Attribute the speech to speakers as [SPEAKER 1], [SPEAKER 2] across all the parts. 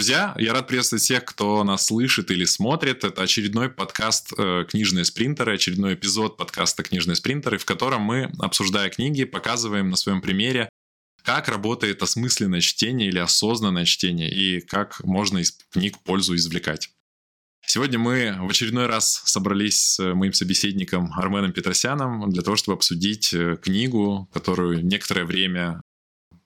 [SPEAKER 1] Друзья, я рад приветствовать всех, кто нас слышит или смотрит. Это очередной подкаст э, «Книжные спринтеры», очередной эпизод подкаста «Книжные спринтеры», в котором мы, обсуждая книги, показываем на своем примере, как работает осмысленное чтение или осознанное чтение, и как можно из книг пользу извлекать. Сегодня мы в очередной раз собрались с моим собеседником Арменом Петросяном для того, чтобы обсудить э, книгу, которую некоторое время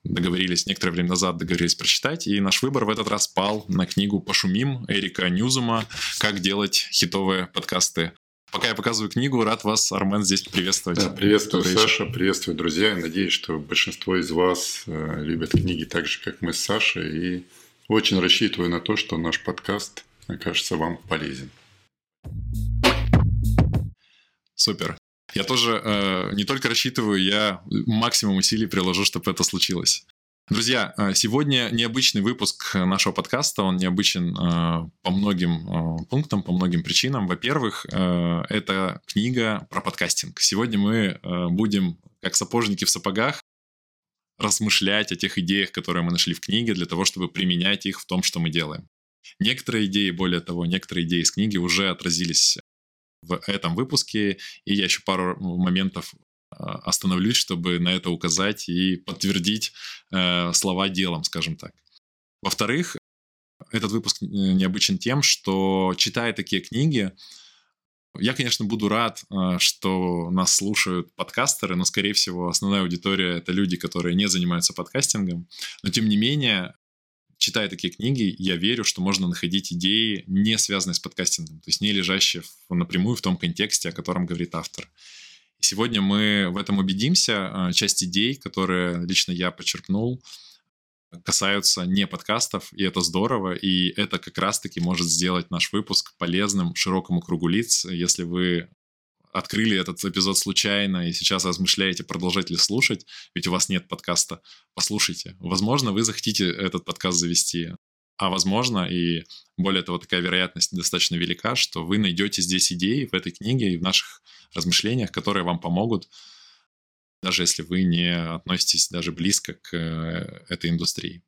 [SPEAKER 1] договорились, некоторое время назад договорились прочитать, и наш выбор в этот раз пал на книгу «Пошумим» Эрика Ньюзума «Как делать хитовые подкасты». Пока я показываю книгу, рад вас, Армен, здесь приветствовать.
[SPEAKER 2] Да, приветствую, Добрый Саша, приветствую, друзья. Я надеюсь, что большинство из вас э, любят книги так же, как мы с Сашей, и очень рассчитываю на то, что наш подкаст окажется вам полезен.
[SPEAKER 1] Супер. Я тоже э, не только рассчитываю, я максимум усилий приложу, чтобы это случилось. Друзья, э, сегодня необычный выпуск нашего подкаста. Он необычен э, по многим э, пунктам, по многим причинам. Во-первых, э, это книга про подкастинг. Сегодня мы э, будем, как сапожники в сапогах, размышлять о тех идеях, которые мы нашли в книге, для того, чтобы применять их в том, что мы делаем. Некоторые идеи, более того, некоторые идеи из книги уже отразились в этом выпуске, и я еще пару моментов а, остановлюсь, чтобы на это указать и подтвердить э, слова делом, скажем так. Во-вторых, этот выпуск необычен тем, что читая такие книги, я, конечно, буду рад, э, что нас слушают подкастеры, но, скорее всего, основная аудитория — это люди, которые не занимаются подкастингом. Но, тем не менее, читая такие книги, я верю, что можно находить идеи, не связанные с подкастингом, то есть не лежащие напрямую в том контексте, о котором говорит автор. И сегодня мы в этом убедимся. А, часть идей, которые лично я подчеркнул, касаются не подкастов, и это здорово, и это как раз-таки может сделать наш выпуск полезным широкому кругу лиц. Если вы открыли этот эпизод случайно и сейчас размышляете, продолжать ли слушать, ведь у вас нет подкаста, послушайте. Возможно, вы захотите этот подкаст завести, а возможно, и более того, такая вероятность достаточно велика, что вы найдете здесь идеи в этой книге и в наших размышлениях, которые вам помогут, даже если вы не относитесь даже близко к э, этой индустрии.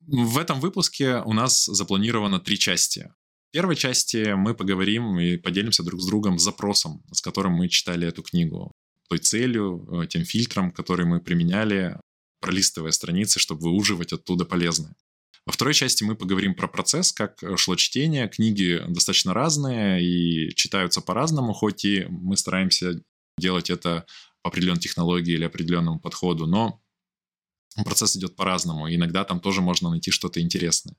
[SPEAKER 1] В этом выпуске у нас запланировано три части. В первой части мы поговорим и поделимся друг с другом запросом, с которым мы читали эту книгу, той целью, э, тем фильтром, который мы применяли, пролистывая страницы, чтобы выуживать оттуда полезное. Во второй части мы поговорим про процесс, как шло чтение. Книги достаточно разные и читаются по-разному, хоть и мы стараемся делать это по определенной технологии или определенному подходу, но процесс идет по-разному. Иногда там тоже можно найти что-то интересное.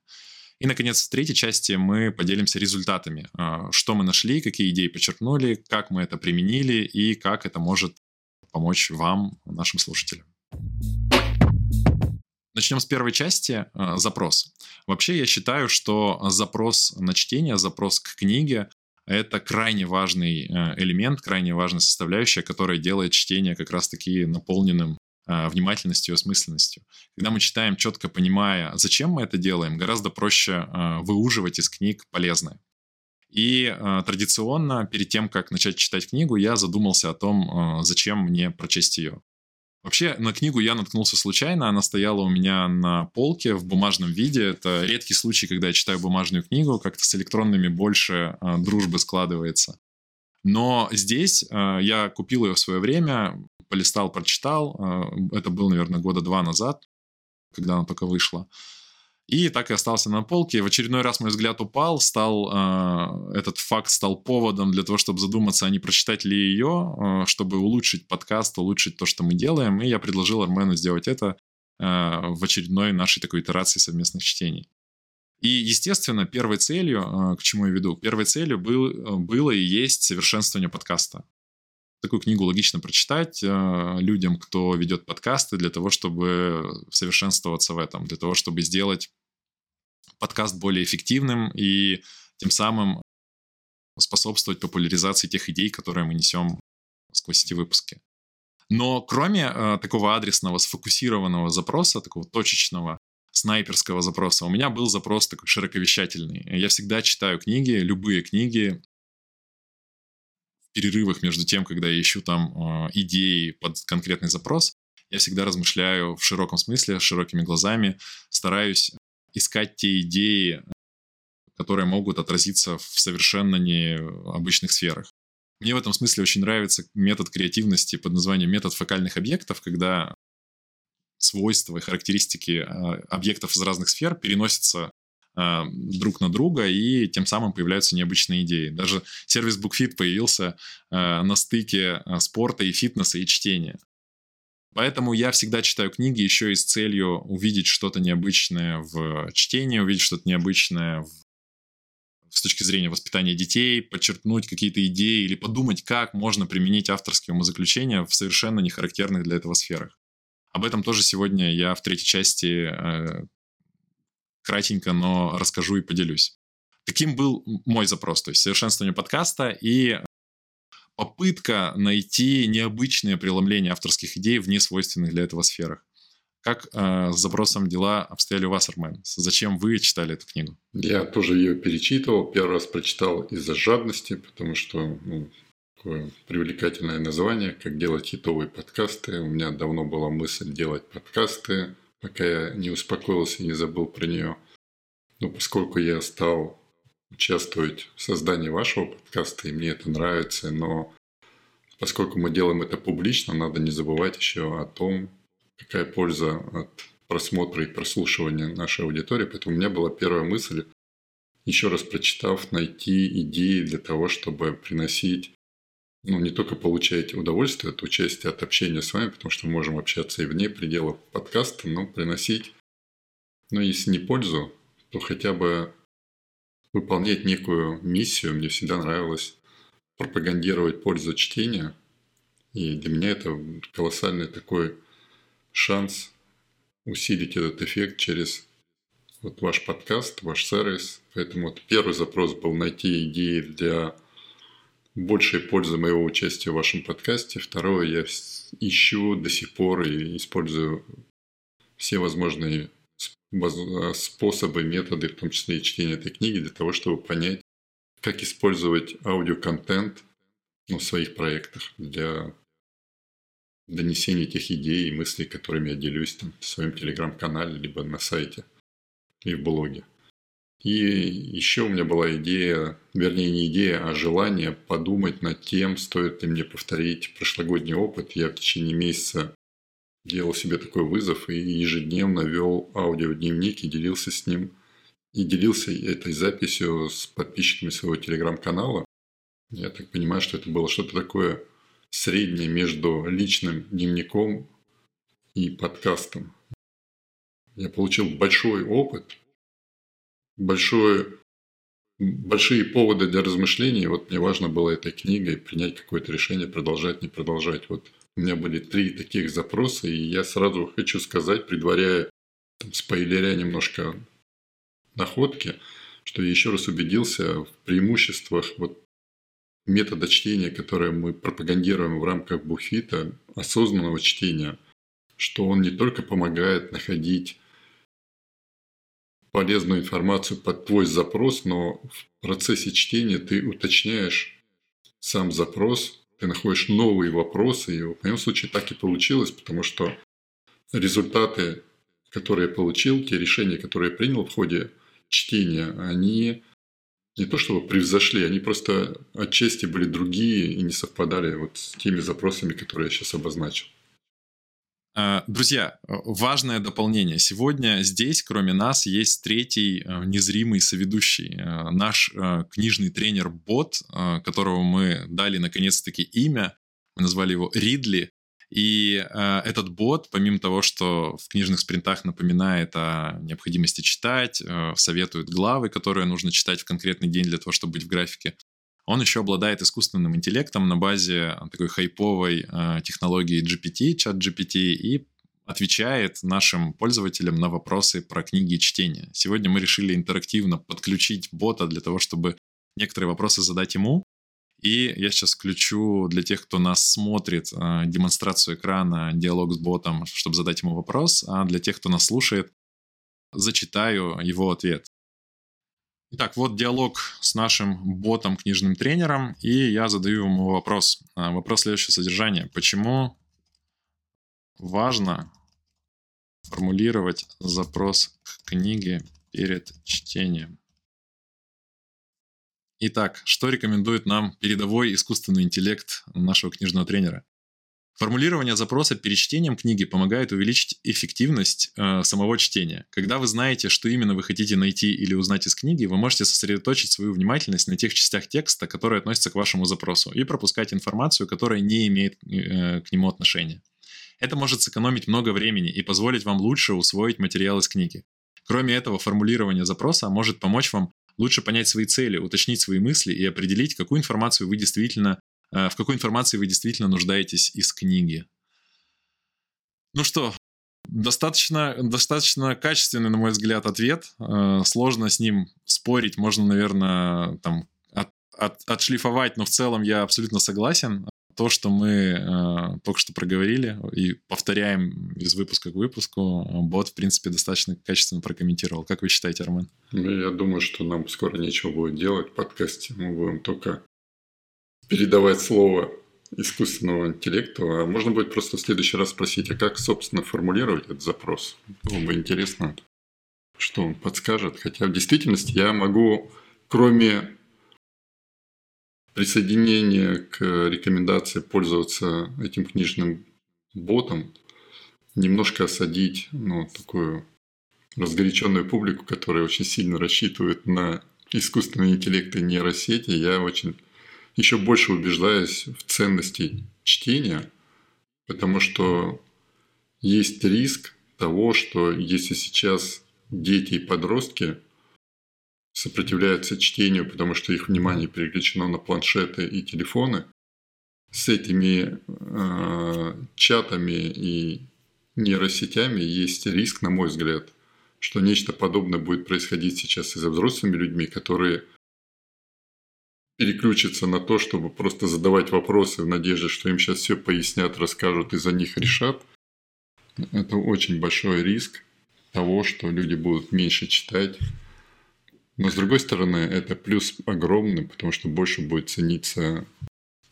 [SPEAKER 1] И, наконец, в третьей части мы поделимся результатами. А, что мы нашли, какие идеи подчеркнули, как мы это применили и как это может помочь вам, нашим слушателям. Начнем с первой части а, запрос. Вообще я считаю, что запрос на чтение, запрос к книге это крайне важный э, элемент, крайне важная составляющая, которая делает чтение как раз-таки наполненным внимательностью и осмысленностью. Когда мы читаем, четко понимая, зачем мы это делаем, гораздо проще а, выуживать из книг полезное. И э, традиционно, перед тем, как начать читать книгу, я задумался о том, зачем мне прочесть ее. Вообще, на книгу я наткнулся случайно, она стояла у меня на полке в бумажном виде. Это редкий случай, когда я читаю бумажную книгу, как-то с электронными больше дружбы складывается. Но здесь э, я купил ее в свое время, полистал, прочитал. Э, это было, наверное, года два назад, когда она только вышла. И так и остался на полке. В очередной раз мой взгляд упал, стал э, этот факт стал поводом для того, чтобы задуматься, а не прочитать ли ее, э, чтобы улучшить подкаст, улучшить то, что мы делаем. И я предложил Армену сделать это э, в очередной нашей такой итерации совместных чтений. И, естественно, первой целью, э, к чему я веду, первой целью был, э, было и есть совершенствование подкаста такую книгу логично прочитать э, людям, кто ведет подкасты, для того, чтобы совершенствоваться в этом, для того, чтобы сделать подкаст более эффективным и тем самым способствовать популяризации тех идей, которые мы несем сквозь эти выпуски. Но кроме э, такого адресного, сфокусированного запроса, такого точечного, снайперского запроса, у меня был запрос такой широковещательный. Я всегда читаю книги, любые книги, перерывах между тем, когда я ищу там э, идеи под конкретный запрос, я всегда размышляю в широком смысле, широкими глазами, стараюсь искать те идеи, которые могут отразиться в совершенно необычных сферах. Мне в этом смысле очень нравится метод креативности под названием метод фокальных объектов, когда свойства и характеристики а, объектов из разных сфер переносятся а, друг на друга, и тем самым появляются необычные идеи. Даже сервис BookFit появился а, на стыке спорта и фитнеса и чтения. Поэтому я всегда читаю книги еще и с целью увидеть что-то необычное в чтении, увидеть что-то необычное в с точки зрения воспитания детей, подчеркнуть какие-то идеи или подумать, как можно применить авторские умозаключения в совершенно не характерных для этого сферах. Об этом тоже сегодня я в третьей части э, кратенько, но расскажу и поделюсь. Таким был мой запрос, то есть совершенствование подкаста и попытка найти необычное преломление авторских идей в несвойственных для этого сферах. Как э, с запросом дела обстояли у вас, Армен? Зачем вы читали эту книгу?
[SPEAKER 2] Я тоже ее перечитывал. Первый раз прочитал из-за жадности, потому что ну, такое привлекательное название, как делать хитовые подкасты. У меня давно была мысль делать подкасты, пока я не успокоился и не забыл про нее. Но поскольку я стал участвовать в создании вашего подкаста, и мне это нравится, но поскольку мы делаем это публично, надо не забывать еще о том, какая польза от просмотра и прослушивания нашей аудитории. Поэтому у меня была первая мысль, еще раз прочитав, найти идеи для того, чтобы приносить, ну, не только получать удовольствие от участия, от общения с вами, потому что мы можем общаться и вне пределов подкаста, но приносить, ну, если не пользу, то хотя бы выполнять некую миссию. Мне всегда нравилось пропагандировать пользу чтения. И для меня это колоссальный такой шанс усилить этот эффект через вот ваш подкаст, ваш сервис. Поэтому вот первый запрос был найти идеи для большей пользы моего участия в вашем подкасте. Второе, я ищу до сих пор и использую все возможные способы, методы, в том числе и чтения этой книги, для того, чтобы понять, как использовать аудиоконтент ну, в своих проектах для донесение тех идей и мыслей, которыми я делюсь там, в своем телеграм-канале, либо на сайте и в блоге. И еще у меня была идея, вернее не идея, а желание подумать над тем, стоит ли мне повторить прошлогодний опыт. Я в течение месяца делал себе такой вызов и ежедневно вел аудиодневник и делился с ним. И делился этой записью с подписчиками своего телеграм-канала. Я так понимаю, что это было что-то такое среднее между личным дневником и подкастом. Я получил большой опыт, большой, большие поводы для размышлений. Вот мне важно было этой книгой принять какое-то решение, продолжать, не продолжать. Вот у меня были три таких запроса, и я сразу хочу сказать, предваряя, там, спойлеря немножко находки, что я еще раз убедился в преимуществах вот метода чтения, которое мы пропагандируем в рамках буфита, осознанного чтения, что он не только помогает находить полезную информацию под твой запрос, но в процессе чтения ты уточняешь сам запрос, ты находишь новые вопросы. И в моем случае так и получилось, потому что результаты, которые я получил, те решения, которые я принял в ходе чтения, они не то чтобы превзошли, они просто отчасти были другие и не совпадали вот с теми запросами, которые я сейчас обозначил.
[SPEAKER 1] А, друзья, важное дополнение. Сегодня здесь, кроме нас, есть третий э, незримый соведущий. Э, наш э, книжный тренер-бот, которого мы дали наконец-таки имя. Мы назвали его Ридли. И э, этот бот, помимо того, что в книжных спринтах напоминает о необходимости читать, э, советует главы, которые нужно читать в конкретный день для того, чтобы быть в графике, он еще обладает искусственным интеллектом на базе такой хайповой э, технологии GPT, чат GPT, и отвечает нашим пользователям на вопросы про книги и чтение. Сегодня мы решили интерактивно подключить бота для того, чтобы некоторые вопросы задать ему, и я сейчас включу для тех, кто нас смотрит, э, демонстрацию экрана, диалог с ботом, чтобы задать ему вопрос, а для тех, кто нас слушает, зачитаю его ответ. Итак, вот диалог с нашим ботом, книжным тренером, и я задаю ему вопрос. А, вопрос следующего содержания. Почему важно формулировать запрос к книге перед чтением. Итак, что рекомендует нам передовой искусственный интеллект нашего книжного тренера? Формулирование запроса перед чтением книги помогает увеличить эффективность э, самого чтения. Когда вы знаете, что именно вы хотите найти или узнать из книги, вы можете сосредоточить свою внимательность на тех частях текста, которые относятся к вашему запросу, и пропускать информацию, которая не имеет э, к нему отношения. Это может сэкономить много времени и позволить вам лучше усвоить материал из книги. Кроме этого, формулирование запроса может помочь вам лучше понять свои цели, уточнить свои мысли и определить, какую информацию вы действительно в какой информации вы действительно нуждаетесь из книги. Ну что, достаточно, достаточно качественный, на мой взгляд, ответ. Э, сложно с ним спорить, можно, наверное, там от, от, отшлифовать, но в целом я абсолютно согласен. То, что мы э, только что проговорили и повторяем из выпуска к выпуску, бот, в принципе, достаточно качественно прокомментировал. Как вы считаете, Армен?
[SPEAKER 2] Ну, я думаю, что нам скоро нечего будет делать в подкасте. Мы будем только передавать слово искусственному интеллекту, а можно будет просто в следующий раз спросить, а как, собственно, формулировать этот запрос? Было бы интересно, что он подскажет. Хотя в действительности я могу, кроме присоединения к рекомендации пользоваться этим книжным ботом, немножко осадить ну, такую разгоряченную публику, которая очень сильно рассчитывает на искусственный интеллект и нейросети. Я очень еще больше убеждаюсь в ценности чтения, потому что есть риск того, что если сейчас дети и подростки сопротивляются чтению, потому что их внимание переключено на планшеты и телефоны, с этими э, чатами и нейросетями есть риск, на мой взгляд, что нечто подобное будет происходить сейчас и за взрослыми людьми, которые переключиться на то, чтобы просто задавать вопросы в надежде, что им сейчас все пояснят, расскажут и за них решат, это очень большой риск того, что люди будут меньше читать. Но с другой стороны, это плюс огромный, потому что больше будет цениться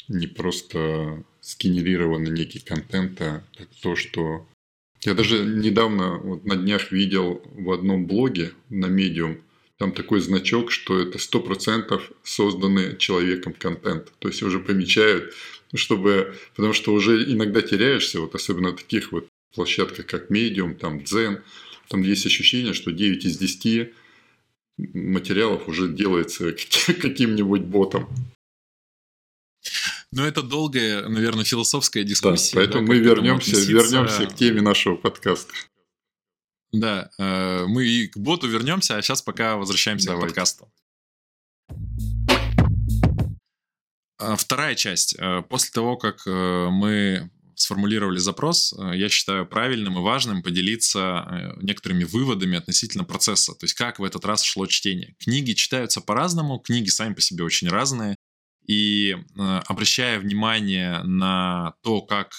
[SPEAKER 2] не просто сгенерированный некий контент, а то, что... Я даже недавно, вот на днях видел в одном блоге на Medium, там такой значок, что это 100% созданный человеком контент. То есть уже помечают, чтобы, потому что уже иногда теряешься, вот особенно на таких вот площадках, как Medium, там Zen, там есть ощущение, что 9 из 10 материалов уже делается каким-нибудь ботом.
[SPEAKER 1] Но это долгая, наверное, философская дискуссия.
[SPEAKER 2] Да, поэтому да, мы вернемся, вернемся к теме нашего подкаста.
[SPEAKER 1] Да, э, мы и к боту вернемся, а сейчас пока возвращаемся Давайте. к подкасту. А, вторая часть. Э, после того, как э, мы сформулировали запрос, я считаю правильным и важным поделиться некоторыми выводами относительно процесса, то есть как в этот раз шло чтение. Книги читаются по-разному, книги сами по себе очень разные, и обращая внимание на то, как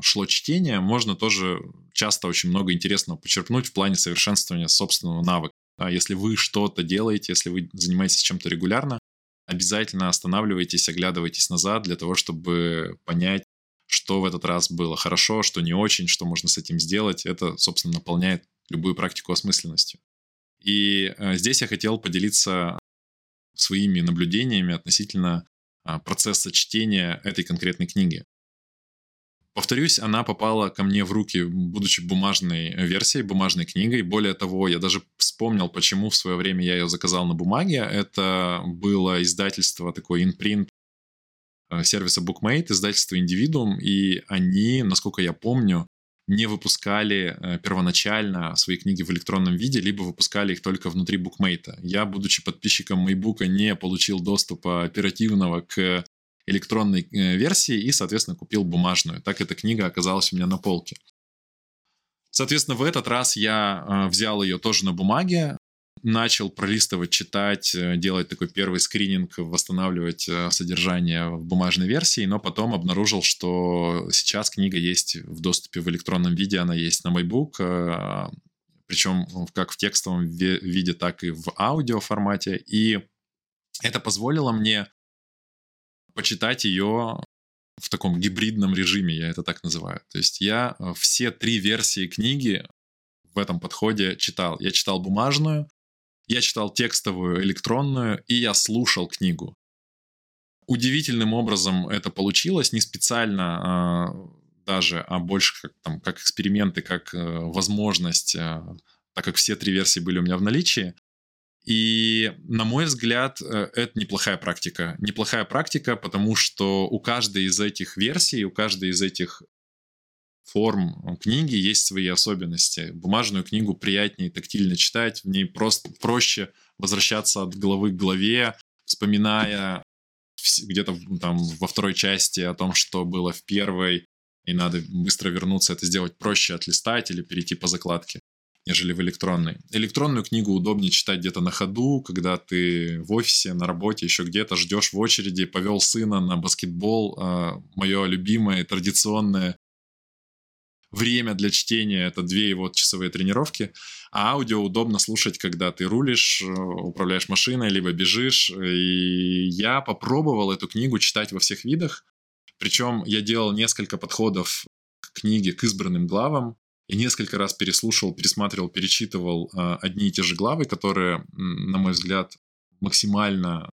[SPEAKER 1] шло чтение, можно тоже часто очень много интересного почерпнуть в плане совершенствования собственного навыка. А если вы что-то делаете, если вы занимаетесь чем-то регулярно, обязательно останавливайтесь, оглядывайтесь назад для того, чтобы понять, что в этот раз было хорошо, что не очень, что можно с этим сделать. Это, собственно, наполняет любую практику осмысленностью. И э, здесь я хотел поделиться своими наблюдениями относительно а, процесса чтения этой конкретной книги. Повторюсь, она попала ко мне в руки, будучи бумажной версией, бумажной книгой. Более того, я даже вспомнил, почему в свое время я ее заказал на бумаге. Это было издательство, такой инпринт э, сервиса Bookmate, издательство Individuum, и они, насколько я помню, не выпускали э, первоначально свои книги в электронном виде, либо выпускали их только внутри букмейта. Я, будучи подписчиком Майбука, не получил доступа оперативного к электронной э, версии и, соответственно, купил бумажную. Так эта книга оказалась у меня на полке. Соответственно, в этот раз я э, взял ее тоже на бумаге, начал пролистывать, читать, э, делать такой первый скрининг, восстанавливать содержание в бумажной версии, но потом обнаружил, что сейчас книга есть в доступе в электронном виде, она есть на MyBook, причем как в текстовом виде, так и в аудио формате, и это позволило мне почитать ее в таком гибридном режиме, я это так называю. То есть я э, все три версии книги в этом подходе читал. Я читал бумажную, Я читал текстовую, электронную, и я слушал книгу. Удивительным образом это получилось, не специально а, даже, а больше как, там, как эксперименты, как э, возможность, э, так как все три версии были у меня в наличии. И, на мой взгляд, э, это неплохая практика. Неплохая практика, потому что у каждой из этих версий, у каждой из этих форм книги есть свои особенности. Бумажную книгу приятнее тактильно читать, в ней просто проще возвращаться от главы к главе, вспоминая где-то там во второй части о том, что было в первой, и надо быстро вернуться, это сделать проще, отлистать или перейти по закладке, нежели в электронной. Электронную книгу удобнее читать где-то на ходу, когда ты в офисе, на работе, еще где-то ждешь в очереди, повел сына на баскетбол, а, мое любимое традиционное время для чтения — это две его часовые тренировки, а аудио удобно слушать, когда ты рулишь, э, управляешь машиной, либо бежишь. И я попробовал эту книгу читать во всех видах, причем я делал несколько подходов к книге, к избранным главам, и несколько раз переслушивал, пересматривал, перечитывал э, одни и те же главы, которые, на мой взгляд, максимально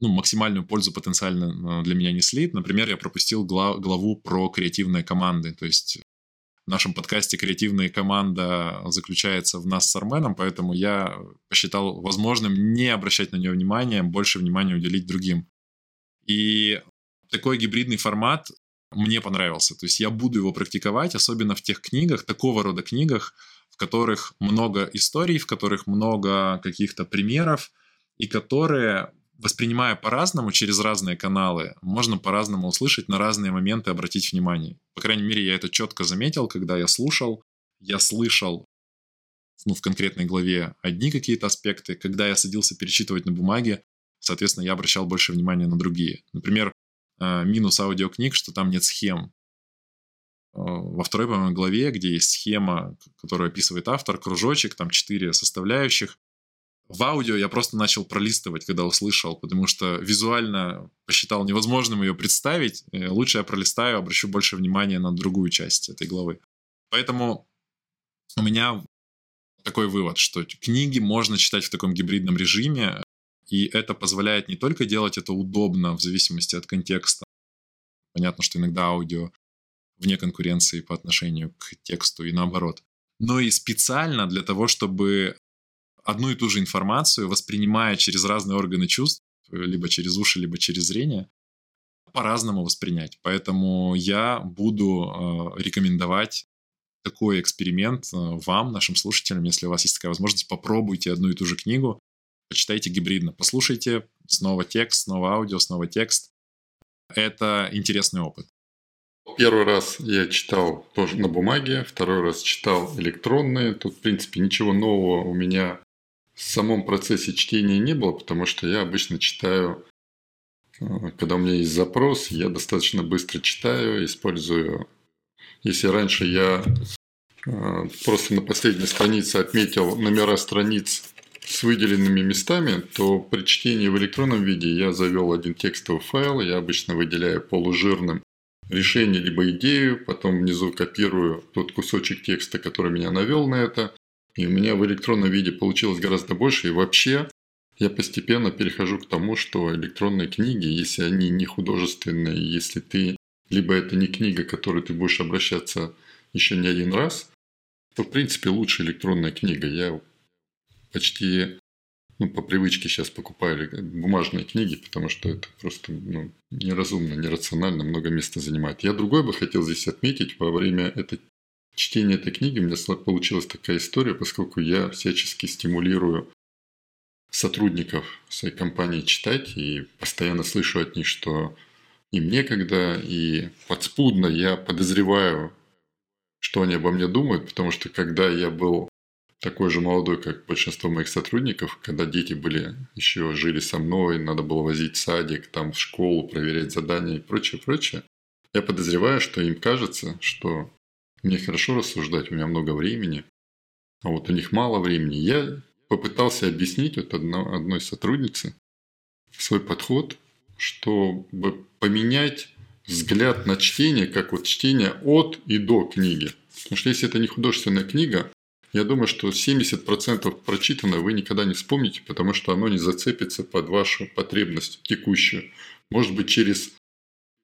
[SPEAKER 1] ну, максимальную пользу потенциально э, для меня несли. Например, я пропустил глав, главу про креативные команды. То есть в нашем подкасте «Креативная команда» заключается в нас с Арменом, поэтому я посчитал возможным не обращать на нее внимания, больше внимания уделить другим. И такой гибридный формат мне понравился. То есть я буду его практиковать, особенно в тех книгах, такого рода книгах, в которых много историй, в которых много каких-то примеров, и которые воспринимая по-разному через разные каналы, можно по-разному услышать, на разные моменты обратить внимание. По крайней мере, я это четко заметил, когда я слушал, я слышал ну, в конкретной главе одни какие-то аспекты, когда я садился перечитывать на бумаге, соответственно, я обращал больше внимания на другие. Например, минус аудиокниг, что там нет схем. Э, во второй, по-моему, главе, где есть схема, которую описывает автор, кружочек, там четыре составляющих, в аудио я просто начал пролистывать, когда услышал, потому что визуально посчитал невозможным ее представить. Э, лучше я пролистаю, обращу больше внимания на другую часть этой главы. Поэтому у меня такой вывод, что книги можно читать в таком гибридном режиме, и это позволяет не только делать это удобно в зависимости от контекста. Понятно, что иногда аудио вне конкуренции по отношению к тексту и наоборот. Но и специально для того, чтобы одну и ту же информацию, воспринимая через разные органы чувств, либо через уши, либо через зрение, по-разному воспринять. Поэтому я буду э, рекомендовать такой эксперимент э, вам, нашим слушателям, если у вас есть такая возможность, попробуйте одну и ту же книгу, почитайте гибридно, послушайте снова текст, снова аудио, снова текст. Это интересный опыт.
[SPEAKER 2] Первый раз я читал тоже на бумаге, второй раз читал электронные. Тут, в принципе, ничего нового у меня в самом процессе чтения не было, потому что я обычно читаю, э, когда у меня есть запрос, я достаточно быстро читаю, использую... Если раньше я э, просто на последней странице отметил номера страниц с выделенными местами, то при чтении в электронном виде я завел один текстовый файл, я обычно выделяю полужирным решение либо идею, потом внизу копирую тот кусочек текста, который меня навел на это, и у меня в электронном виде получилось гораздо больше. И вообще я постепенно перехожу к тому, что электронные книги, если они не художественные, если ты либо это не книга, к которой ты будешь обращаться еще не один раз, то в принципе лучше электронная книга. Я почти ну, по привычке сейчас покупаю бумажные книги, потому что это просто ну, неразумно, нерационально, много места занимает. Я другой бы хотел здесь отметить во время этой чтения этой книги у меня получилась такая история, поскольку я всячески стимулирую сотрудников своей компании читать и постоянно слышу от них, что им некогда, и подспудно я подозреваю, что они обо мне думают, потому что когда я был такой же молодой, как большинство моих сотрудников, когда дети были еще жили со мной, надо было возить в садик, там в школу, проверять задания и прочее, прочее, я подозреваю, что им кажется, что мне хорошо рассуждать, у меня много времени, а вот у них мало времени. Я попытался объяснить вот одно, одной сотруднице свой подход, чтобы поменять взгляд на чтение, как вот чтение от и до книги. Потому что если это не художественная книга, я думаю, что 70% прочитанного вы никогда не вспомните, потому что оно не зацепится под вашу потребность текущую. Может быть, через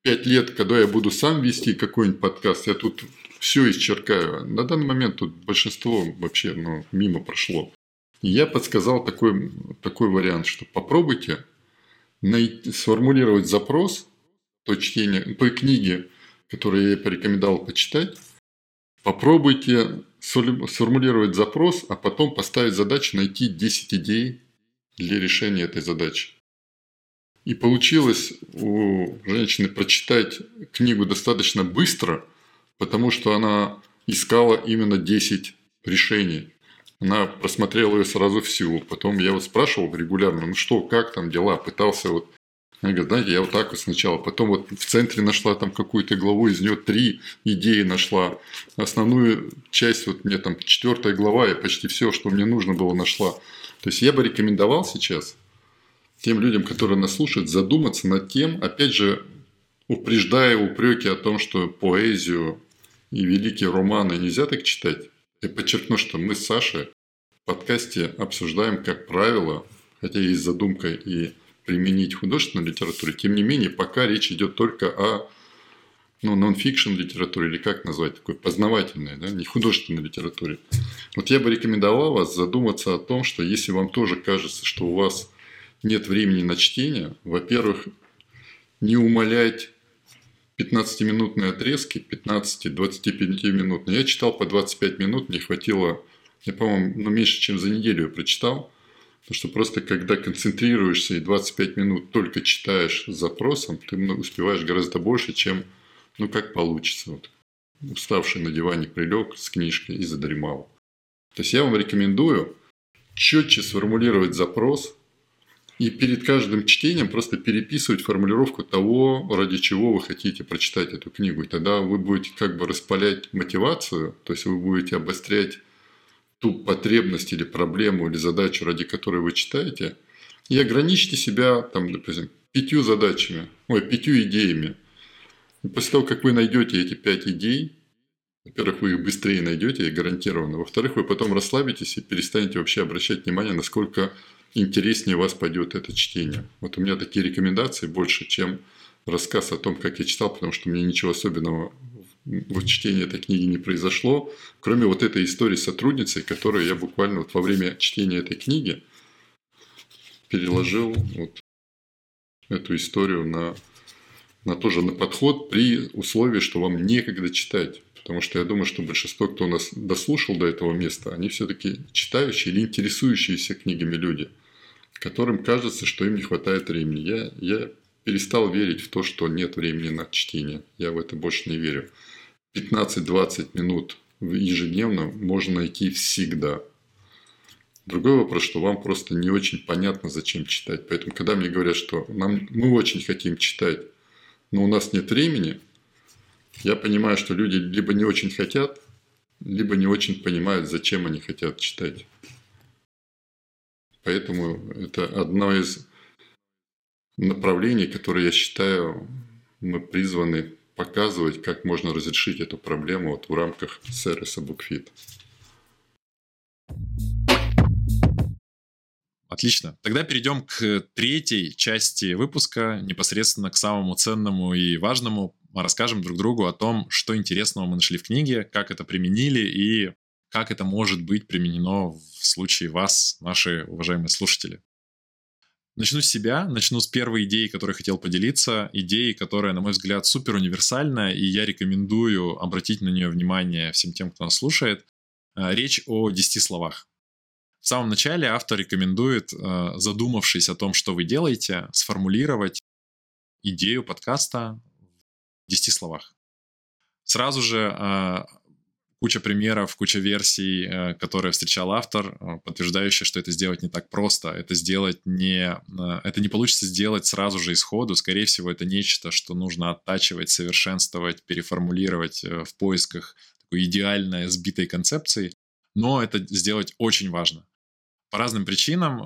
[SPEAKER 2] 5 лет, когда я буду сам вести какой-нибудь подкаст, я тут все исчеркаю. На данный момент тут большинство вообще ну, мимо прошло. И я подсказал такой, такой вариант, что попробуйте найти, сформулировать запрос той, чтения, той книги, которую я порекомендовал почитать. Попробуйте сформулировать запрос, а потом поставить задачу найти 10 идей для решения этой задачи. И получилось у женщины прочитать книгу достаточно быстро, потому что она искала именно 10 решений. Она просмотрела ее сразу всю. Потом я вот спрашивал регулярно, ну что, как там дела? Пытался вот она говорит, знаете, я вот так вот сначала, потом вот в центре нашла там какую-то главу, из нее три идеи нашла. Основную часть, вот мне там четвертая глава, я почти все, что мне нужно было, нашла. То есть я бы рекомендовал сейчас тем людям, которые нас слушают, задуматься над тем, опять же, упреждая упреки о том, что поэзию и великие романы нельзя так читать. Я подчеркну, что мы с Сашей в подкасте обсуждаем, как правило, хотя есть задумка и применить в художественной литературе. Тем не менее, пока речь идет только о ну, нон-фикшн литературе, или как назвать, такой познавательной, да, не художественной литературе. Вот я бы рекомендовал вас задуматься о том, что если вам тоже кажется, что у вас нет времени на чтение, во-первых, не умолять 15-минутные отрезки, 15-25 минутные. Я читал по 25 минут, мне хватило, я, по-моему, ну, меньше, чем за неделю я прочитал. Потому что просто когда концентрируешься и 25 минут только читаешь запросом, ты успеваешь гораздо больше, чем ну как получится. Вот. Уставший на диване прилег с книжкой и задремал. То есть я вам рекомендую четче сформулировать запрос и перед каждым чтением просто переписывать формулировку того, ради чего вы хотите прочитать эту книгу. И тогда вы будете как бы распалять мотивацию, то есть вы будете обострять ту потребность или проблему или задачу, ради которой вы читаете, и ограничьте себя, там, допустим, пятью задачами, ой, пятью идеями. И после того, как вы найдете эти пять идей, во-первых, вы их быстрее найдете, гарантированно. Во-вторых, вы потом расслабитесь и перестанете вообще обращать внимание, насколько интереснее у вас пойдет это чтение. Вот у меня такие рекомендации больше, чем рассказ о том, как я читал, потому что мне ничего особенного в чтении этой книги не произошло, кроме вот этой истории с сотрудницей, которую я буквально вот во время чтения этой книги переложил вот эту историю на, на тоже на подход при условии, что вам некогда читать. Потому что я думаю, что большинство, кто нас дослушал до этого места, они все-таки читающие или интересующиеся книгами люди, которым кажется, что им не хватает времени. Я, я перестал верить в то, что нет времени на чтение. Я в это больше не верю. 15-20 минут ежедневно можно найти всегда. Другой вопрос, что вам просто не очень понятно, зачем читать. Поэтому, когда мне говорят, что нам, мы очень хотим читать, но у нас нет времени, я понимаю, что люди либо не очень хотят, либо не очень понимают, зачем они хотят читать. Поэтому это одно из направлений, которые я считаю, мы призваны показывать, как можно разрешить эту проблему вот в рамках сервиса BookFit.
[SPEAKER 1] Отлично. Тогда перейдем к третьей части выпуска, непосредственно к самому ценному и важному. Расскажем друг другу о том, что интересного мы нашли в книге, как это применили и как это может быть применено в случае вас, наши уважаемые слушатели. Начну с себя, начну с первой идеи, которой хотел поделиться. Идеи, которая, на мой взгляд, супер универсальная, и я рекомендую обратить на нее внимание всем тем, кто нас слушает. Э, речь о 10 словах. В самом начале автор рекомендует, э, задумавшись о том, что вы делаете, сформулировать идею подкаста в 10 словах. Сразу же э, куча примеров, куча версий, э, которые встречал автор, э, подтверждающие, что это сделать не так просто. Это сделать не... Э, это не получится сделать сразу же исходу. Скорее всего, это нечто, что нужно оттачивать, совершенствовать, переформулировать в поисках такой идеальной сбитой концепции. Но это сделать очень важно. По разным причинам,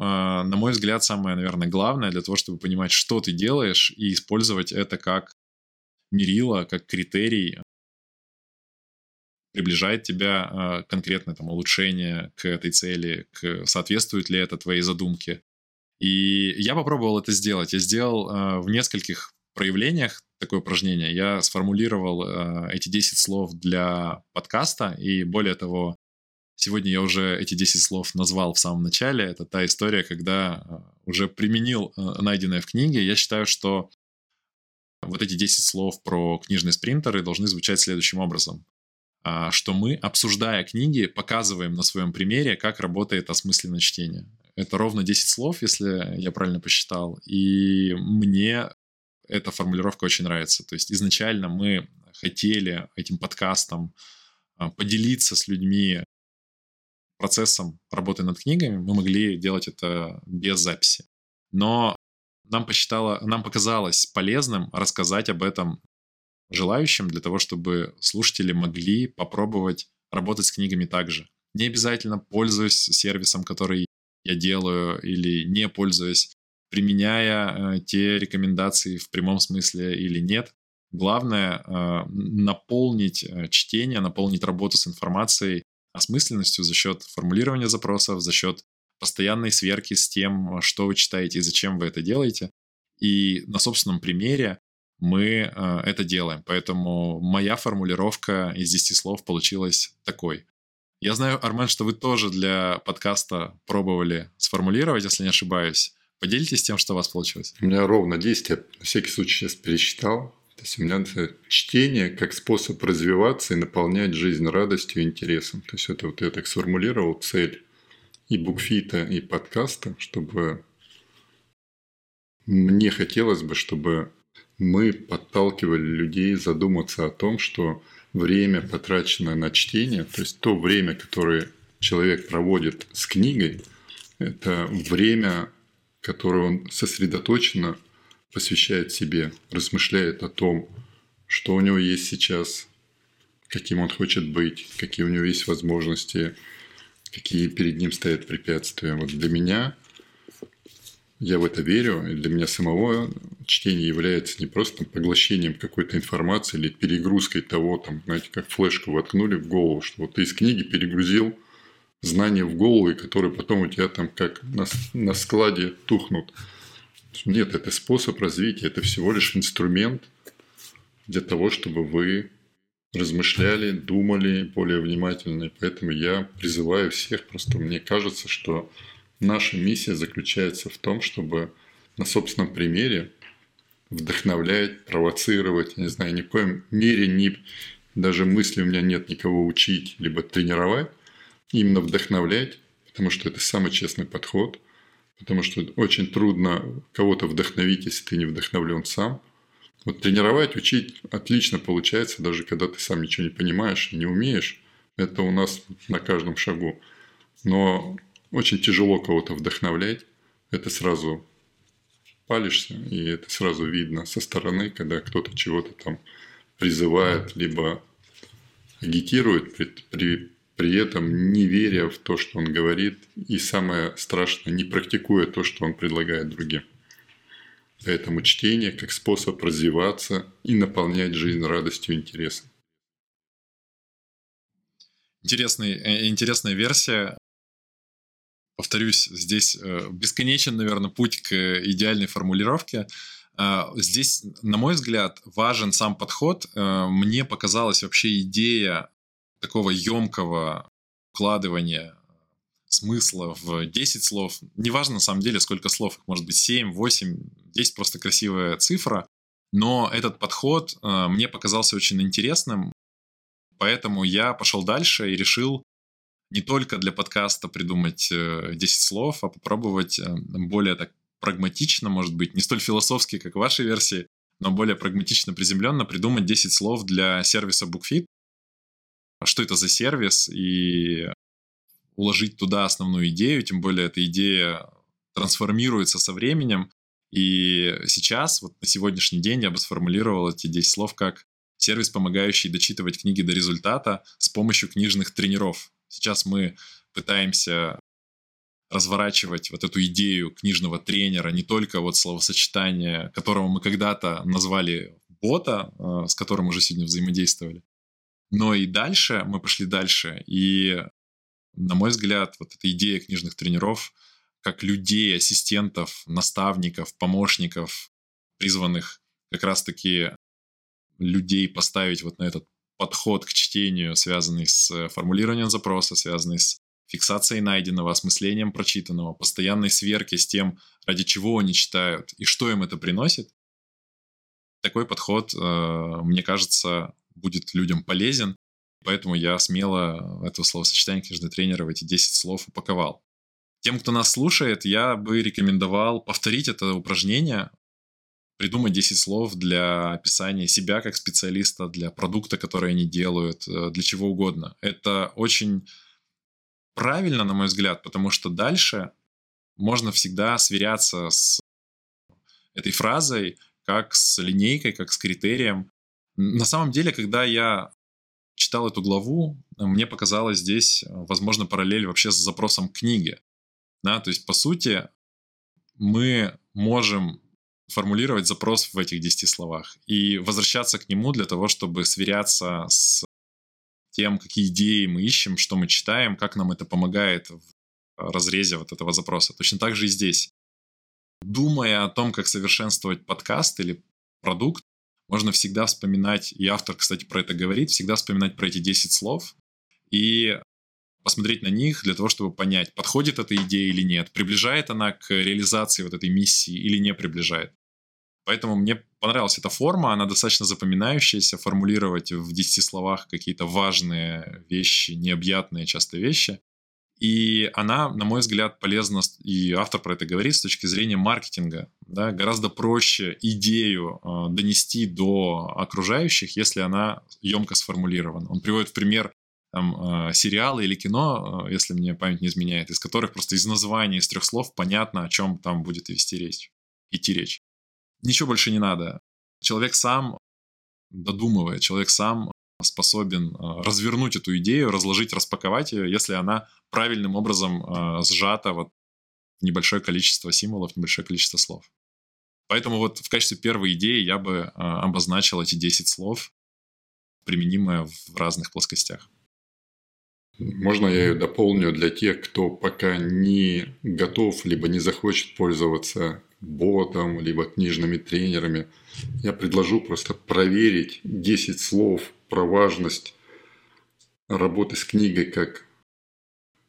[SPEAKER 1] на мой взгляд, самое, наверное, главное для того, чтобы понимать, что ты делаешь, и использовать это как мерило, как критерий приближает тебя конкретно там улучшение к этой цели, к, соответствует ли это твоей задумке. И я попробовал это сделать. Я сделал в нескольких проявлениях такое упражнение. Я сформулировал эти 10 слов для подкаста, и более того, Сегодня я уже эти 10 слов назвал в самом начале. Это та история, когда э, уже применил э, найденное в книге. Я считаю, что вот эти 10 слов про книжные спринтеры должны звучать следующим образом. А, что мы, обсуждая книги, показываем на своем примере, как работает осмысленное чтение. Это ровно 10 слов, если я правильно посчитал. И мне эта формулировка очень нравится. То есть изначально мы хотели этим подкастом а, поделиться с людьми процессом работы над книгами, мы могли делать это без записи. Но нам, посчитало, нам показалось полезным рассказать об этом желающим для того, чтобы слушатели могли попробовать работать с книгами также. Не обязательно пользуясь сервисом, который я делаю, или не пользуясь, применяя э, те рекомендации в прямом смысле или нет. Главное э, наполнить э, чтение, наполнить работу с информацией осмысленностью за счет формулирования запросов, за счет постоянной сверки с тем, что вы читаете и зачем вы это делаете. И на собственном примере мы э, это делаем. Поэтому моя формулировка из 10 слов получилась такой. Я знаю, Армен, что вы тоже для подкаста пробовали сформулировать, если не ошибаюсь. Поделитесь тем, что у вас получилось.
[SPEAKER 2] У меня ровно 10, я на всякий случай сейчас пересчитал. То есть у меня чтение как способ развиваться и наполнять жизнь радостью и интересом. То есть это вот я так сформулировал цель и букфита, и подкаста, чтобы мне хотелось бы, чтобы мы подталкивали людей задуматься о том, что время, потраченное на чтение, то есть то время, которое человек проводит с книгой, это время, которое он сосредоточенно посвящает себе, размышляет о том, что у него есть сейчас, каким он хочет быть, какие у него есть возможности, какие перед ним стоят препятствия. Вот для меня, я в это верю, и для меня самого чтение является не просто поглощением какой-то информации или перегрузкой того, там, знаете, как флешку воткнули в голову, что вот ты из книги перегрузил знания в голову, и которые потом у тебя там как на, на складе тухнут. Нет, это способ развития, это всего лишь инструмент для того, чтобы вы размышляли, думали более внимательно. И поэтому я призываю всех, просто мне кажется, что наша миссия заключается в том, чтобы на собственном примере вдохновлять, провоцировать, не знаю, ни в коем мере не, даже мысли у меня нет никого учить, либо тренировать, именно вдохновлять, потому что это самый честный подход – потому что очень трудно кого-то вдохновить, если ты не вдохновлен сам. Вот тренировать, учить отлично получается, даже когда ты сам ничего не понимаешь, не умеешь. Это у нас на каждом шагу. Но очень тяжело кого-то вдохновлять. Это сразу палишься, и это сразу видно со стороны, когда кто-то чего-то там призывает, либо агитирует при, при при этом не веря в то, что он говорит, и самое страшное, не практикуя то, что он предлагает другим. Поэтому чтение как способ развиваться и наполнять жизнь радостью и интересом.
[SPEAKER 1] Интересный, э, интересная версия. Повторюсь, здесь э, бесконечен, наверное, путь к идеальной формулировке. А, здесь, на мой взгляд, важен сам подход. Э, мне показалась вообще идея такого емкого вкладывания смысла в 10 слов. Неважно на самом деле, сколько слов, может быть 7, 8, 10 просто красивая цифра. Но этот подход э, мне показался очень интересным, поэтому я пошел дальше и решил не только для подкаста придумать э, 10 слов, а попробовать э, более так прагматично, может быть, не столь философски, как в вашей версии, но более прагматично, приземленно придумать 10 слов для сервиса BookFit, что это за сервис, и уложить туда основную идею, тем более эта идея трансформируется со временем. И сейчас, вот на сегодняшний день я бы сформулировал эти 10 слов как сервис, помогающий дочитывать книги до результата с помощью книжных тренеров. Сейчас мы пытаемся разворачивать вот эту идею книжного тренера, не только вот словосочетание, которого мы когда-то назвали бота, э, с которым уже сегодня взаимодействовали, Но и дальше, мы пошли дальше, и, на мой взгляд, вот эта идея книжных тренеров, как людей, ассистентов, наставников, помощников, призванных как раз-таки людей поставить вот на этот подход к чтению, связанный с формулированием запроса, связанный с фиксацией найденного, осмыслением прочитанного, постоянной сверки с тем, ради чего они читают и что им это приносит, такой подход, э, мне кажется, будет людям полезен. Поэтому я смело это словосочетание книжный тренера в эти 10 слов упаковал. Тем, кто нас слушает, я бы рекомендовал повторить это упражнение, придумать 10 слов для описания себя как специалиста, для продукта, который они делают, э, для чего угодно. Это очень правильно, на мой взгляд, потому что дальше можно всегда сверяться с этой фразой, как с линейкой, как с критерием. На самом деле, когда я читал эту главу, мне показалось здесь, возможно, параллель вообще с запросом книги. Да, то есть, по сути, мы можем формулировать запрос в этих 10 словах и возвращаться к нему для того, чтобы сверяться с тем, какие идеи мы ищем, что мы читаем, как нам это помогает в разрезе вот этого запроса. Точно так же и здесь. Думая о том, как совершенствовать подкаст или продукт, можно всегда вспоминать, и автор, кстати, про это говорит, всегда вспоминать про эти 10 слов и посмотреть на них для того, чтобы понять, подходит эта идея или нет, приближает она к реализации вот этой миссии или не приближает. Поэтому мне понравилась эта форма, она достаточно запоминающаяся, формулировать в 10 словах какие-то важные вещи, необъятные часто вещи. И она, на мой взгляд, полезна, и автор про это говорит, с точки зрения маркетинга. Да, гораздо проще идею э, донести до окружающих, если она емко сформулирована. Он приводит в пример там, э, сериалы или кино, э, если мне память не изменяет, из которых просто из названия, из трех слов понятно, о чем там будет вести речь, идти речь. Ничего больше не надо. Человек сам додумывает, человек сам способен э, развернуть эту идею, разложить, распаковать ее, если она правильным образом э, сжата вот в небольшое количество символов, небольшое количество слов. Поэтому вот в качестве первой идеи я бы э, обозначил эти 10 слов, применимые в разных плоскостях.
[SPEAKER 2] Можно я ее дополню для тех, кто пока не готов, либо не захочет пользоваться ботом, либо книжными тренерами. Я предложу просто проверить 10 слов про важность работы с книгой как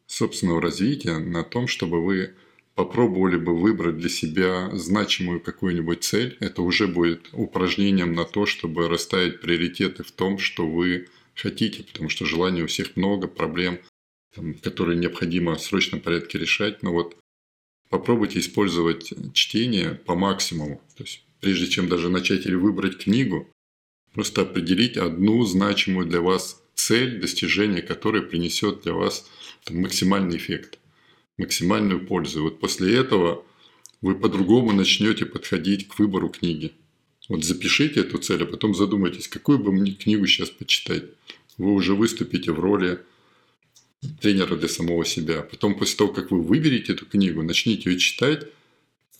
[SPEAKER 2] собственного развития на том, чтобы вы попробовали бы выбрать для себя значимую какую-нибудь цель. Это уже будет упражнением на то, чтобы расставить приоритеты в том, что вы хотите, потому что желаний у всех много, проблем, которые необходимо в срочном порядке решать. Но вот попробуйте использовать чтение по максимуму. То есть, прежде чем даже начать или выбрать книгу, просто определить одну значимую для вас цель, достижение которой принесет для вас там, максимальный эффект, максимальную пользу. И вот после этого вы по-другому начнете подходить к выбору книги. Вот запишите эту цель, а потом задумайтесь, какую бы мне книгу сейчас почитать. Вы уже выступите в роли тренера для самого себя. Потом, после того, как вы выберете эту книгу, начните ее читать,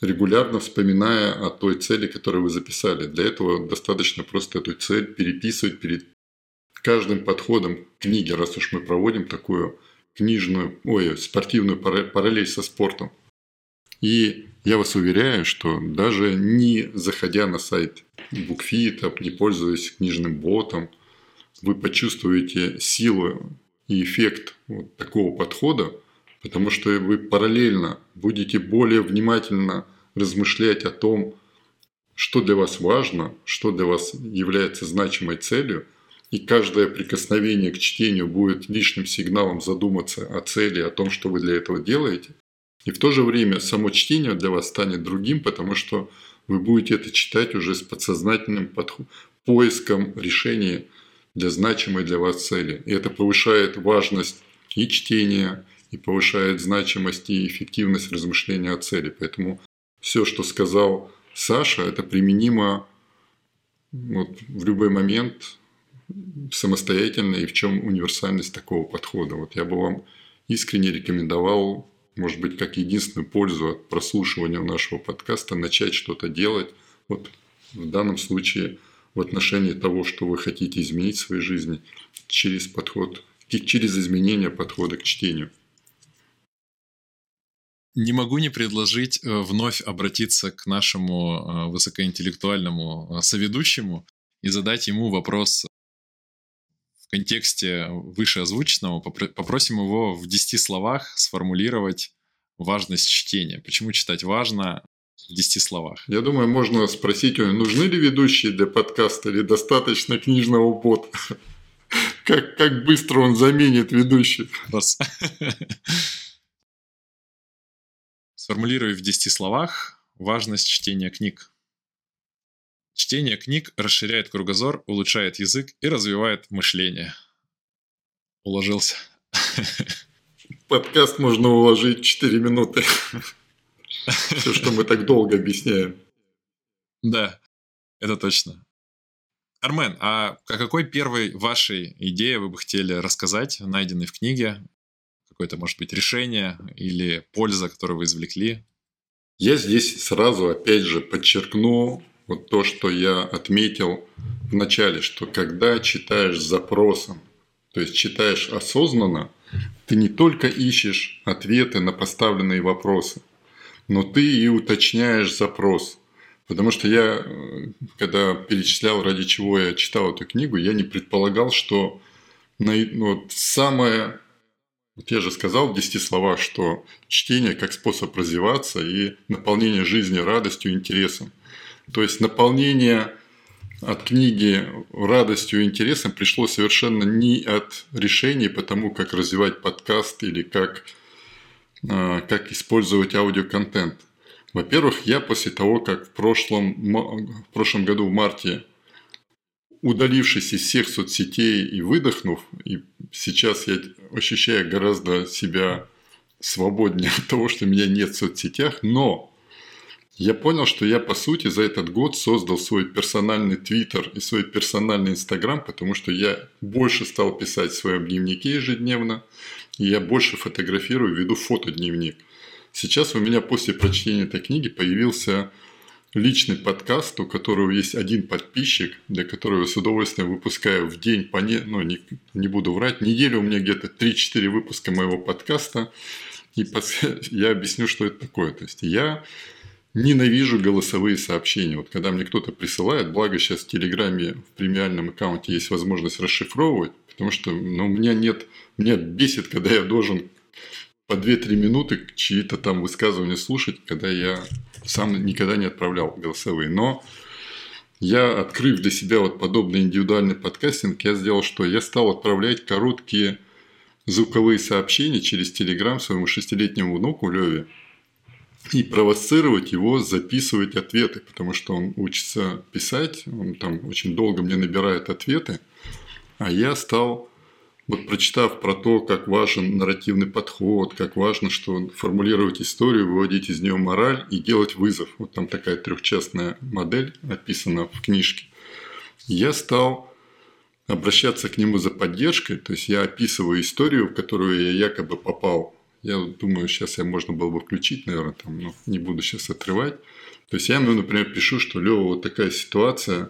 [SPEAKER 2] регулярно вспоминая о той цели, которую вы записали. Для этого достаточно просто эту цель переписывать перед каждым подходом к книге, раз уж мы проводим такую книжную, ой, спортивную параллель со спортом. И я вас уверяю, что даже не заходя на сайт BookFit, не пользуясь книжным ботом, вы почувствуете силу и эффект вот такого подхода, потому что вы параллельно будете более внимательно размышлять о том, что для вас важно, что для вас является значимой целью, и каждое прикосновение к чтению будет лишним сигналом задуматься о цели, о том, что вы для этого делаете. И в то же время само чтение для вас станет другим, потому что вы будете это читать уже с подсознательным подходом, поиском решения для значимой для вас цели. И это повышает важность и чтения, и повышает значимость и эффективность размышления о цели. Поэтому все, что сказал Саша, это применимо вот в любой момент самостоятельно и в чем универсальность такого подхода. Вот я бы вам искренне рекомендовал, может быть, как единственную пользу от прослушивания нашего подкаста, начать что-то делать. Вот в данном случае – в отношении того, что вы хотите изменить в своей жизни, через подход, через изменение подхода к чтению.
[SPEAKER 1] Не могу не предложить э, вновь обратиться к нашему э, высокоинтеллектуальному э, соведущему и задать ему вопрос в контексте вышеозвученного. Попросим его в 10 словах сформулировать важность чтения. Почему читать важно в 10 словах?
[SPEAKER 2] Я думаю, можно спросить, нужны ли ведущие для подкаста или достаточно книжного бота? Как, как быстро он заменит ведущих? Раз.
[SPEAKER 1] Сформулируй в 10 словах важность чтения книг. Чтение книг расширяет кругозор, улучшает язык и развивает мышление. Уложился.
[SPEAKER 2] Подкаст можно уложить в 4 минуты. Все, что мы так долго объясняем.
[SPEAKER 1] Да, это точно. Армен, а о какой первой вашей идее вы бы хотели рассказать, найденной в книге? какое-то, может быть, решение или польза, которую вы извлекли?
[SPEAKER 2] Я здесь сразу, опять же, подчеркну вот то, что я отметил в начале, что когда читаешь с запросом, то есть читаешь осознанно, ты не только ищешь ответы на поставленные вопросы, но ты и уточняешь запрос. Потому что я, когда перечислял, ради чего я читал эту книгу, я не предполагал, что ну, вот самое вот я же сказал в 10 словах, что чтение как способ развиваться и наполнение жизни радостью и интересом. То есть наполнение от книги радостью и интересом пришло совершенно не от решений по тому, как развивать подкаст или как, как использовать аудиоконтент. Во-первых, я после того, как в прошлом, в прошлом году в марте удалившись из всех соцсетей и выдохнув, и сейчас я ощущаю гораздо себя свободнее от того, что меня нет в соцсетях, но я понял, что я, по сути, за этот год создал свой персональный твиттер и свой персональный инстаграм, потому что я больше стал писать в своем дневнике ежедневно, и я больше фотографирую, веду фотодневник. Сейчас у меня после прочтения этой книги появился личный подкаст, у которого есть один подписчик, для которого я с удовольствием выпускаю в день по не, ну, не, не буду врать, неделю у меня где-то 3-4 выпуска моего подкаста. И я объясню, что это такое. То есть я ненавижу голосовые сообщения. Вот когда мне кто-то присылает, благо сейчас в Телеграме в премиальном аккаунте есть возможность расшифровывать, потому что ну, у меня нет, меня бесит, когда я должен по 2-3 минуты чьи-то там высказывания слушать, когда я сам никогда не отправлял голосовые. Но я, открыв для себя вот подобный индивидуальный подкастинг, я сделал что? Я стал отправлять короткие звуковые сообщения через Телеграм своему шестилетнему внуку Леве и провоцировать его записывать ответы, потому что он учится писать, он там очень долго мне набирает ответы, а я стал вот прочитав про то, как важен нарративный подход, как важно, что формулировать историю, выводить из нее мораль и делать вызов. Вот там такая трехчастная модель описана в книжке. Я стал обращаться к нему за поддержкой, то есть я описываю историю, в которую я якобы попал. Я думаю, сейчас я можно было бы включить, наверное, там, но не буду сейчас отрывать. То есть я например, пишу, что Лева, вот такая ситуация.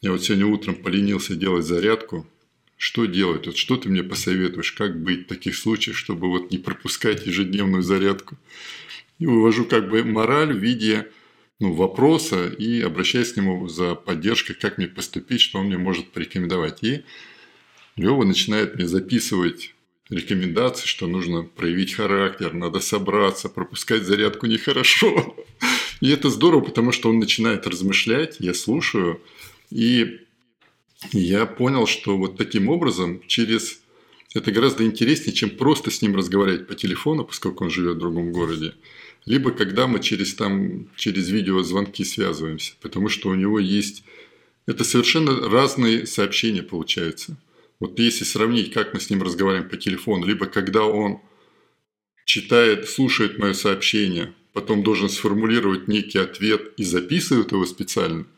[SPEAKER 2] Я вот сегодня утром поленился делать зарядку, что делать? Вот что ты мне посоветуешь, как быть в таких случаях, чтобы вот не пропускать ежедневную зарядку? И вывожу как бы мораль в виде ну, вопроса и обращаюсь к нему за поддержкой, как мне поступить, что он мне может порекомендовать. И Лева начинает мне записывать рекомендации, что нужно проявить характер, надо собраться, пропускать зарядку нехорошо. И это здорово, потому что он начинает размышлять, я слушаю, и я понял, что вот таким образом через это гораздо интереснее, чем просто с ним разговаривать по телефону, поскольку он живет в другом городе, либо когда мы через, там, через видеозвонки связываемся, потому что у него есть... Это совершенно разные сообщения получаются. Вот если сравнить, как мы с ним разговариваем по телефону, либо когда он читает, слушает мое сообщение, потом должен сформулировать некий ответ и записывает его специально –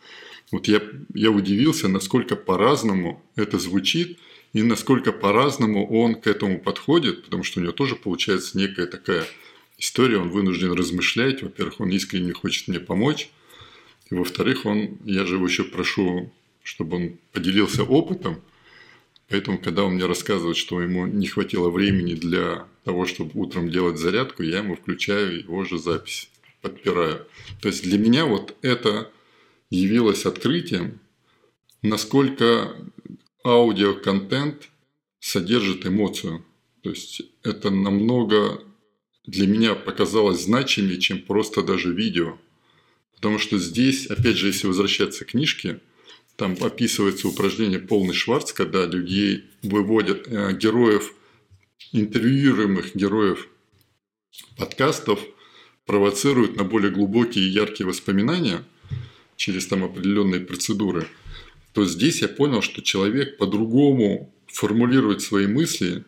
[SPEAKER 2] вот я, я удивился, насколько по-разному это звучит и насколько по-разному он к этому подходит, потому что у него тоже получается некая такая история, он вынужден размышлять. Во-первых, он искренне хочет мне помочь. И во-вторых, он, я же его еще прошу, чтобы он поделился опытом, Поэтому, когда он мне рассказывает, что ему не хватило времени для того, чтобы утром делать зарядку, я ему включаю его же запись, подпираю. То есть для меня вот это явилось открытием, насколько аудиоконтент содержит эмоцию. То есть это намного для меня показалось значимее, чем просто даже видео. Потому что здесь, опять же, если возвращаться к книжке, там описывается упражнение «Полный Шварц», когда людей выводят, э, героев, интервьюируемых героев подкастов, провоцируют на более глубокие и яркие воспоминания через там определенные процедуры, то здесь я понял, что человек по-другому формулирует свои мысли,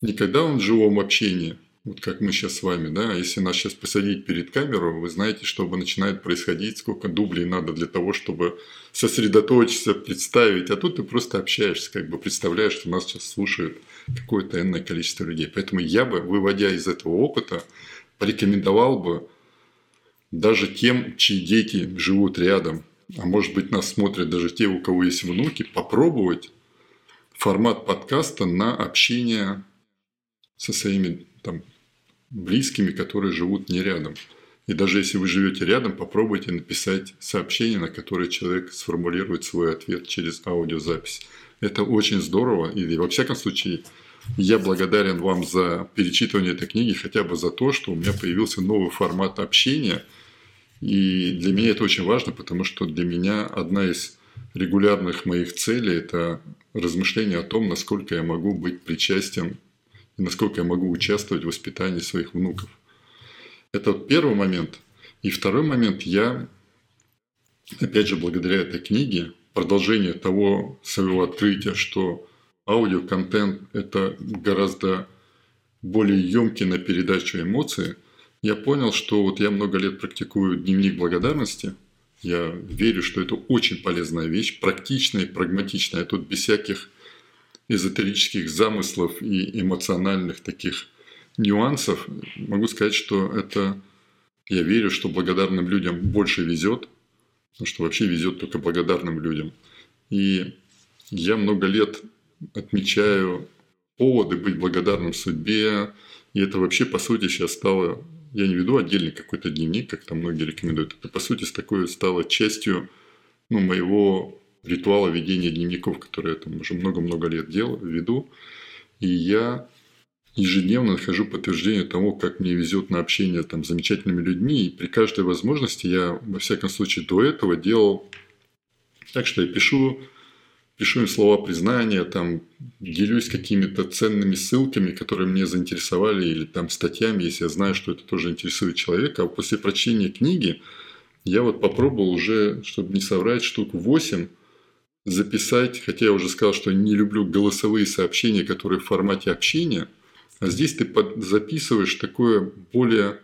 [SPEAKER 2] не когда он в живом общении, вот как мы сейчас с вами, да, если нас сейчас посадить перед камеру, вы знаете, что начинает происходить, сколько дублей надо для того, чтобы сосредоточиться, представить, а тут ты просто общаешься, как бы представляешь, что нас сейчас слушает какое-то энное количество людей. Поэтому я бы, выводя из этого опыта, порекомендовал бы даже тем, чьи дети живут рядом, а может быть нас смотрят даже те, у кого есть внуки, попробовать формат подкаста на общение со своими там, близкими, которые живут не рядом. И даже если вы живете рядом, попробуйте написать сообщение, на которое человек сформулирует свой ответ через аудиозапись. Это очень здорово. И во всяком случае, я благодарен вам за перечитывание этой книги, хотя бы за то, что у меня появился новый формат общения. И для меня это очень важно, потому что для меня одна из регулярных моих целей – это размышление о том, насколько я могу быть причастен и насколько я могу участвовать в воспитании своих внуков. Это первый момент. И второй момент, я, опять же, благодаря этой книге, продолжение того своего открытия, что аудиоконтент – это гораздо более емкий на передачу эмоций, я понял, что вот я много лет практикую дневник благодарности. Я верю, что это очень полезная вещь, практичная и прагматичная. Тут без всяких эзотерических замыслов и эмоциональных таких нюансов, могу сказать, что это я верю, что благодарным людям больше везет, потому что вообще везет только благодарным людям. И я много лет отмечаю поводы быть благодарным судьбе, и это вообще, по сути, сейчас стало... Я не веду отдельный какой-то дневник, как там многие рекомендуют. Это, по сути, с такой стало частью ну, моего ритуала ведения дневников, которые я там уже много-много лет делаю, веду. И я ежедневно нахожу подтверждение тому, как мне везет на общение там, с замечательными людьми. И при каждой возможности я, во всяком случае, до этого делал так, что я пишу, пишу им слова признания, там, делюсь какими-то ценными ссылками, которые мне заинтересовали, или там статьями, если я знаю, что это тоже интересует человека. А после прочтения книги я вот попробовал уже, чтобы не соврать, штук 8 записать, хотя я уже сказал, что не люблю голосовые сообщения, которые в формате общения, а здесь ты записываешь такое более,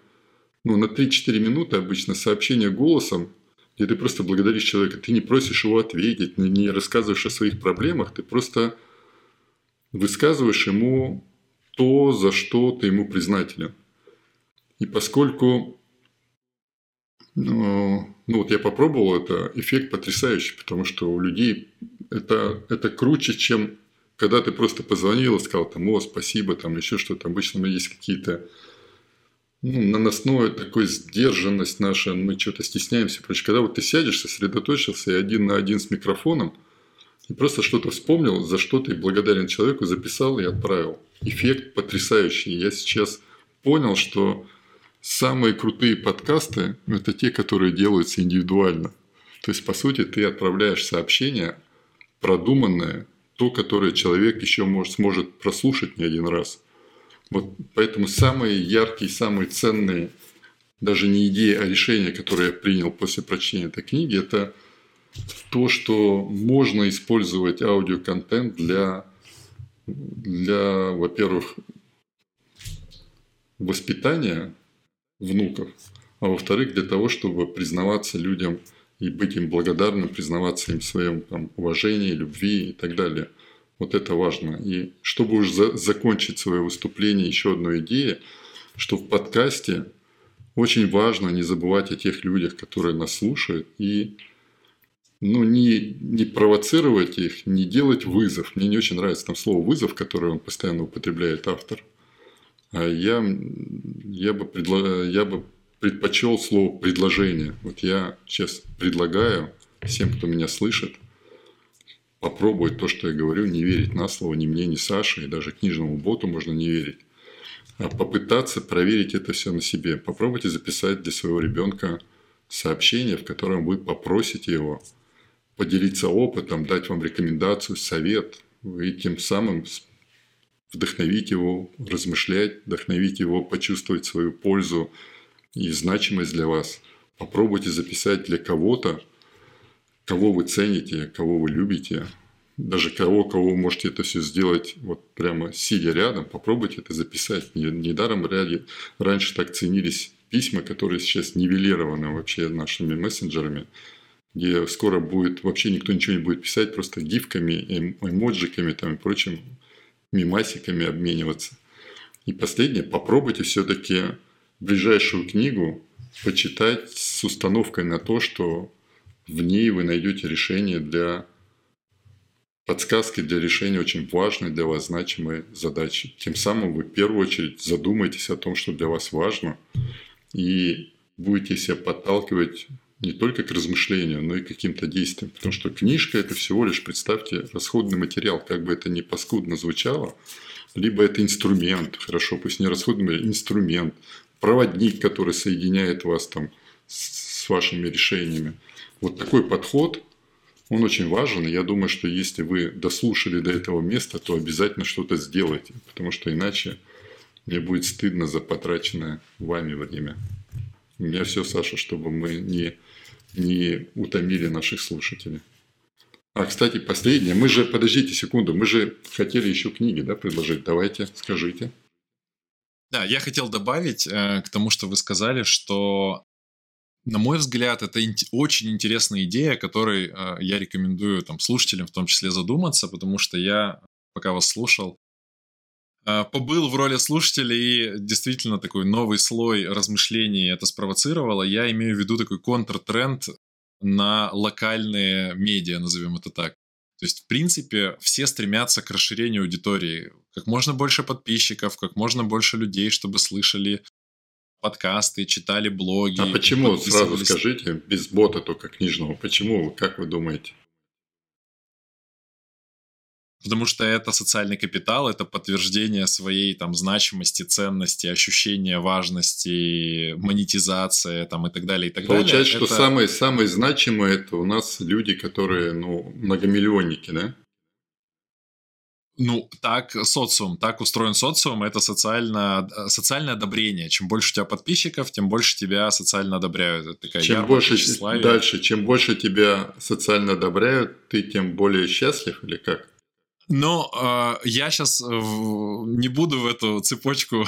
[SPEAKER 2] ну, на 3-4 минуты обычно сообщение голосом, где ты просто благодаришь человека, ты не просишь его ответить, не, рассказываешь о своих проблемах, ты просто высказываешь ему то, за что ты ему признателен. И поскольку ну, ну вот я попробовал, это эффект потрясающий, потому что у людей это, это круче, чем когда ты просто позвонил и сказал там, о, спасибо, там еще что-то. Обычно мы есть какие-то ну, наносное такой сдержанность наша, мы что-то стесняемся. Короче, когда вот ты сядешь, сосредоточился и один на один с микрофоном, и просто что-то вспомнил, за что ты благодарен человеку, записал и отправил. Эффект потрясающий. Я сейчас понял, что Самые крутые подкасты – это те, которые делаются индивидуально. То есть, по сути, ты отправляешь сообщение продуманное, то, которое человек еще может, сможет прослушать не один раз. Вот поэтому самые яркие, самые ценные, даже не идеи, а решения, которые я принял после прочтения этой книги, это то, что можно использовать аудиоконтент для, для во-первых, воспитания внуков, а во-вторых, для того, чтобы признаваться людям и быть им благодарным, признаваться им в своем там, уважении, любви и так далее. Вот это важно. И чтобы уже за закончить свое выступление, еще одна идея, что в подкасте очень важно не забывать о тех людях, которые нас слушают, и ну, не, не провоцировать их, не делать вызов. Мне не очень нравится там слово «вызов», которое он постоянно употребляет, автор. А я, я, бы, предло, я бы предпочел слово «предложение». Вот я сейчас предлагаю всем, кто меня слышит, попробовать то, что я говорю, не верить на слово ни мне, ни Саше, и даже книжному боту можно не верить. А попытаться проверить это все на себе. Попробуйте записать для своего ребенка сообщение, в котором вы попросите его поделиться опытом, дать вам рекомендацию, совет, и тем самым вдохновить его, размышлять, вдохновить его почувствовать свою пользу и значимость для вас. Попробуйте записать для кого-то, кого вы цените, кого вы любите, даже кого, кого вы можете это все сделать вот прямо сидя рядом, попробуйте это записать. Недаром ряде, раньше так ценились письма, которые сейчас нивелированы вообще нашими мессенджерами, где скоро будет вообще никто ничего не будет писать, просто гифками, эм, эмоджиками там, и прочим мимасиками обмениваться. И последнее, попробуйте все-таки ближайшую книгу почитать с установкой на то, что в ней вы найдете решение для подсказки для решения очень важной для вас значимой задачи. Тем самым вы в первую очередь задумаетесь о том, что для вас важно, и будете себя подталкивать не только к размышлению, но и к каким-то действиям. Потому что книжка – это всего лишь, представьте, расходный материал, как бы это ни паскудно звучало, либо это инструмент, хорошо, пусть не расходный, инструмент, проводник, который соединяет вас там с вашими решениями. Вот такой подход, он очень важен. Я думаю, что если вы дослушали до этого места, то обязательно что-то сделайте, потому что иначе мне будет стыдно за потраченное вами время. У меня все, Саша, чтобы мы не, не утомили наших слушателей. А, кстати, последнее. Мы же, подождите секунду, мы же хотели еще книги, да, предложить. Давайте, скажите.
[SPEAKER 1] Да, я хотел добавить э, к тому, что вы сказали, что на мой взгляд, это очень интересная идея, которой э, я рекомендую там, слушателям в том числе задуматься, потому что я, пока вас слушал, э, побыл в роли слушателя и действительно такой новый слой размышлений это спровоцировало. Я имею в виду такой контртренд на локальные медиа, назовем это так. То есть, в принципе, все стремятся к расширению аудитории. Как можно больше подписчиков, как можно больше людей, чтобы слышали подкасты, читали блоги.
[SPEAKER 2] А почему, сразу скажите, без бота только книжного, почему, как вы думаете?
[SPEAKER 1] Потому что это социальный капитал, это подтверждение своей там значимости, ценности, ощущения важности, монетизация там и так далее и так
[SPEAKER 2] Получается,
[SPEAKER 1] далее.
[SPEAKER 2] что
[SPEAKER 1] это...
[SPEAKER 2] самые самые значимые это у нас люди, которые ну многомиллионники, да?
[SPEAKER 1] Ну, так социум, так устроен социум, это социально, социальное одобрение. Чем больше у тебя подписчиков, тем больше тебя социально одобряют. Это
[SPEAKER 2] такая чем больше, тщеславия. дальше, чем больше тебя социально одобряют, ты тем более счастлив или как?
[SPEAKER 1] Но э, я сейчас не буду в эту цепочку